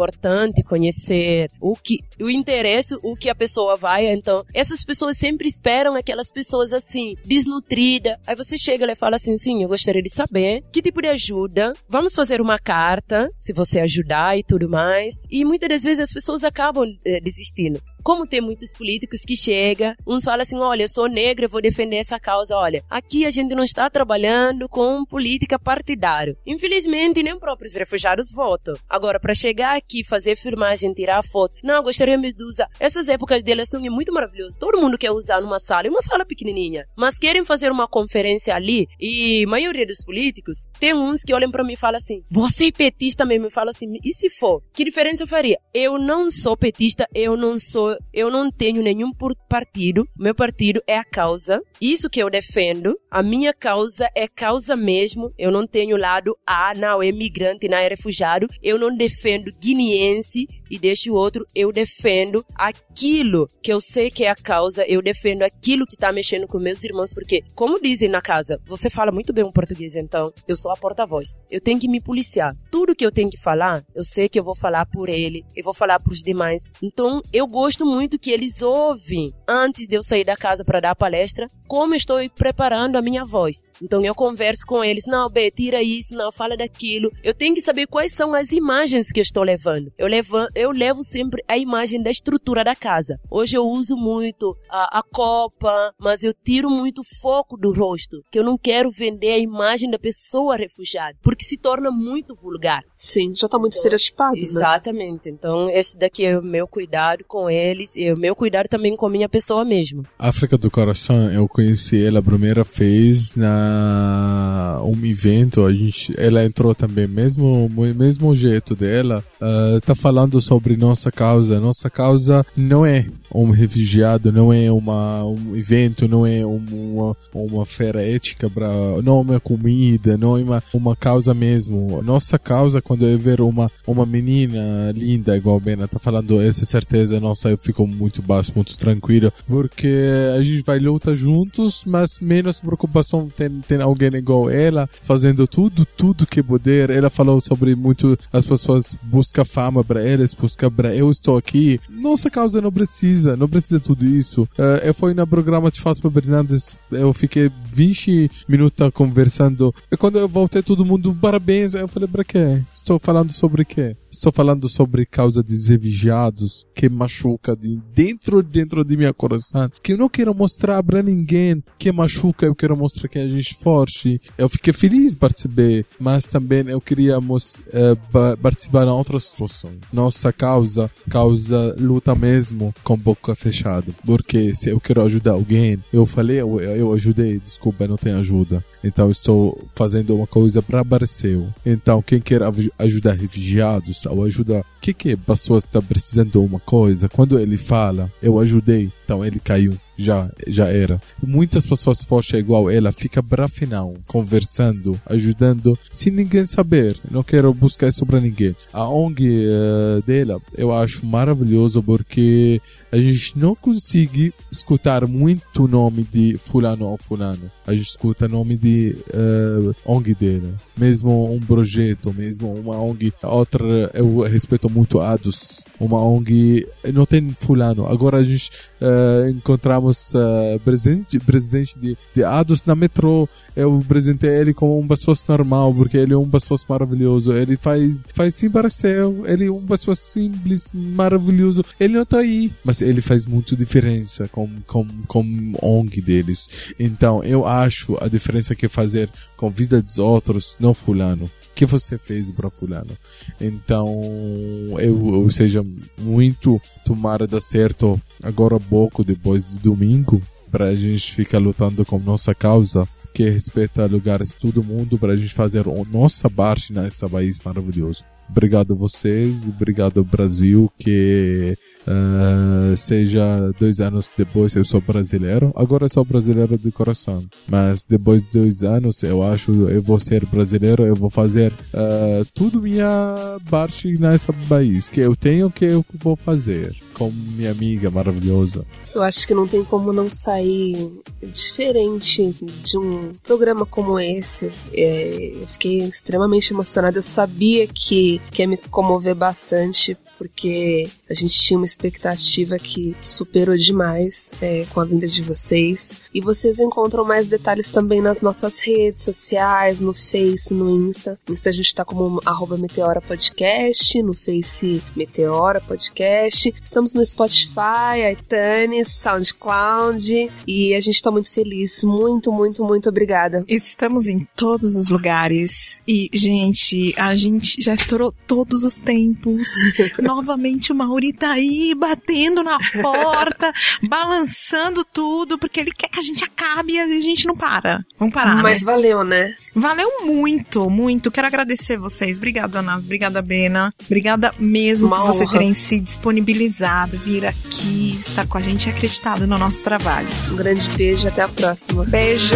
conhecer o que, o interesse, o que a pessoa vai. Então, essas pessoas sempre esperam aquelas pessoas assim, desnutridas. Aí você chega e fala assim, sim, eu gostaria de saber que tipo de ajuda. Vamos fazer uma carta, se você ajudar e tudo mais. E muitas das vezes as pessoas acabam é, desistindo. Como tem muitos políticos que chega, uns falam assim, olha, eu sou negra, eu vou defender essa causa. Olha, aqui a gente não está trabalhando com política partidária. Infelizmente, nem próprios refugiados votam. Agora, para chegar aqui, fazer filmagem, tirar foto, não, gostaria de usar. Essas épocas de eleição é muito maravilhoso. Todo mundo quer usar numa sala, é uma sala pequenininha. Mas querem fazer uma conferência ali e a maioria dos políticos, tem uns que olham para mim e falam assim, você é petista mesmo? Eu falo assim, e se for? Que diferença faria? Eu não sou petista, eu não sou eu não tenho nenhum partido. Meu partido é a causa. Isso que eu defendo. A minha causa é causa mesmo. Eu não tenho lado A, não é migrante, não é refugiado. Eu não defendo guineense e deixo o outro. Eu defendo aquilo que eu sei que é a causa. Eu defendo aquilo que tá mexendo com meus irmãos. Porque, como dizem na casa, você fala muito bem o português, então eu sou a porta-voz. Eu tenho que me policiar. Tudo que eu tenho que falar, eu sei que eu vou falar por ele. Eu vou falar pros demais. Então, eu gosto muito que eles ouvem antes de eu sair da casa para dar a palestra, como estou preparando a minha voz. Então eu converso com eles, não, B, tira isso, não, fala daquilo. Eu tenho que saber quais são as imagens que eu estou levando. Eu levo, eu levo sempre a imagem da estrutura da casa. Hoje eu uso muito a, a copa, mas eu tiro muito foco do rosto, que eu não quero vender a imagem da pessoa refugiada, porque se torna muito vulgar. Sim, já está muito estereotipado. Né? Exatamente. Né? Então esse daqui é o meu cuidado com eles e o meu cuidado também com a minha pessoa mesmo. África do Coração, eu conheci ela a primeira vez na um evento, a gente, ela entrou também, mesmo mesmo jeito dela, uh, tá falando sobre nossa causa. Nossa causa não é um refugiado, não é uma, um evento, não é uma, uma feira ética, pra, não é uma comida, não é uma, uma causa mesmo. Nossa causa, quando eu ver uma, uma menina linda, igual a Bena tá falando, essa certeza, nossa, eu fico muito baixo, muito tranquilo, porque a gente vai lutar juntos, mas menos preocupação tem, tem alguém igual ela, fazendo tudo, tudo que poder. Ela falou sobre muito, as pessoas buscam fama para eles, buscam para eu estou aqui. Nossa causa não precisa, não precisa tudo isso. Uh, eu fui no programa de Fátima Bernardes, eu fiquei 20 minutos conversando, e quando eu voltei, todo mundo, parabéns, eu falei, pra quê? Estou falando sobre quê? Estou falando sobre causa de refugiados que machuca de dentro dentro de meu coração, que eu não quero mostrar para ninguém que machuca, eu quero mostrar que a gente forte. Eu fiquei feliz participar, mas também eu queria uh, participar em outra situação. Nossa causa, causa luta mesmo com boca fechada, porque se eu quero ajudar alguém, eu falei, eu, eu ajudei, desculpa, não tem ajuda. Então estou fazendo uma coisa para Barceu. Então quem quer ajudar refugiados ou ajudar que que pessoas está precisando de uma coisa, quando ele fala, eu ajudei, então ele caiu já, já era. Muitas pessoas fortes igual ela fica para final, conversando, ajudando, sem ninguém saber. Não quero buscar para ninguém. A ONG uh, dela eu acho maravilhoso porque a gente não consegue escutar muito o nome de fulano ou fulano. A gente escuta o nome de uh, ONG dele. Mesmo um projeto, mesmo uma ONG. Outra, eu respeito muito ADOS. Uma ONG, não tem fulano. Agora a gente uh, encontramos uh, presidente, presidente de, de ADOS na metrô. Eu apresentei ele como um pessoa normal, porque ele é um pessoa maravilhoso. Ele faz, faz sim parecer. Ele é um pessoa simples, maravilhoso. Ele não tá aí. Mas ele faz muito diferença com, com, com ONG deles. Então, eu acho a diferença que fazer com vida dos outros, não fulano. Que você fez para fulano? Então, eu, seja muito tomara dar certo agora pouco, depois de domingo, para a gente ficar lutando com nossa causa que respeita lugares todo mundo para a gente fazer a nossa parte nesse país maravilhoso. Obrigado a vocês, obrigado ao Brasil, que uh, seja dois anos depois eu sou brasileiro. Agora sou brasileiro de coração, mas depois de dois anos eu acho eu vou ser brasileiro, eu vou fazer uh, tudo minha parte nesse país que eu tenho que eu vou fazer com minha amiga maravilhosa. Eu acho que não tem como não sair diferente de um programa como esse. É, eu fiquei extremamente emocionada. Eu sabia que, que ia me comover bastante porque a gente tinha uma expectativa que superou demais é, com a vinda de vocês. E vocês encontram mais detalhes também nas nossas redes sociais, no Face, no Insta. No Insta a gente tá como arroba Meteora Podcast, no Face Meteora Podcast. Estamos no Spotify, iTunes, SoundCloud e a gente tá muito feliz. Muito, muito, muito obrigada. Estamos em todos os lugares e, gente, a gente já estourou todos os tempos. novamente o Mauri tá aí batendo na porta, balançando tudo, porque ele quer que a gente acabe e a gente não para. Vamos parar. Mas né? valeu, né? Valeu muito, muito. Quero agradecer vocês. Obrigada, Ana. Obrigada, Bena. Obrigada mesmo Uma por vocês terem se disponibilizado, vir aqui, estar com a gente e acreditado no nosso trabalho. Um grande beijo até a próxima. Beijo!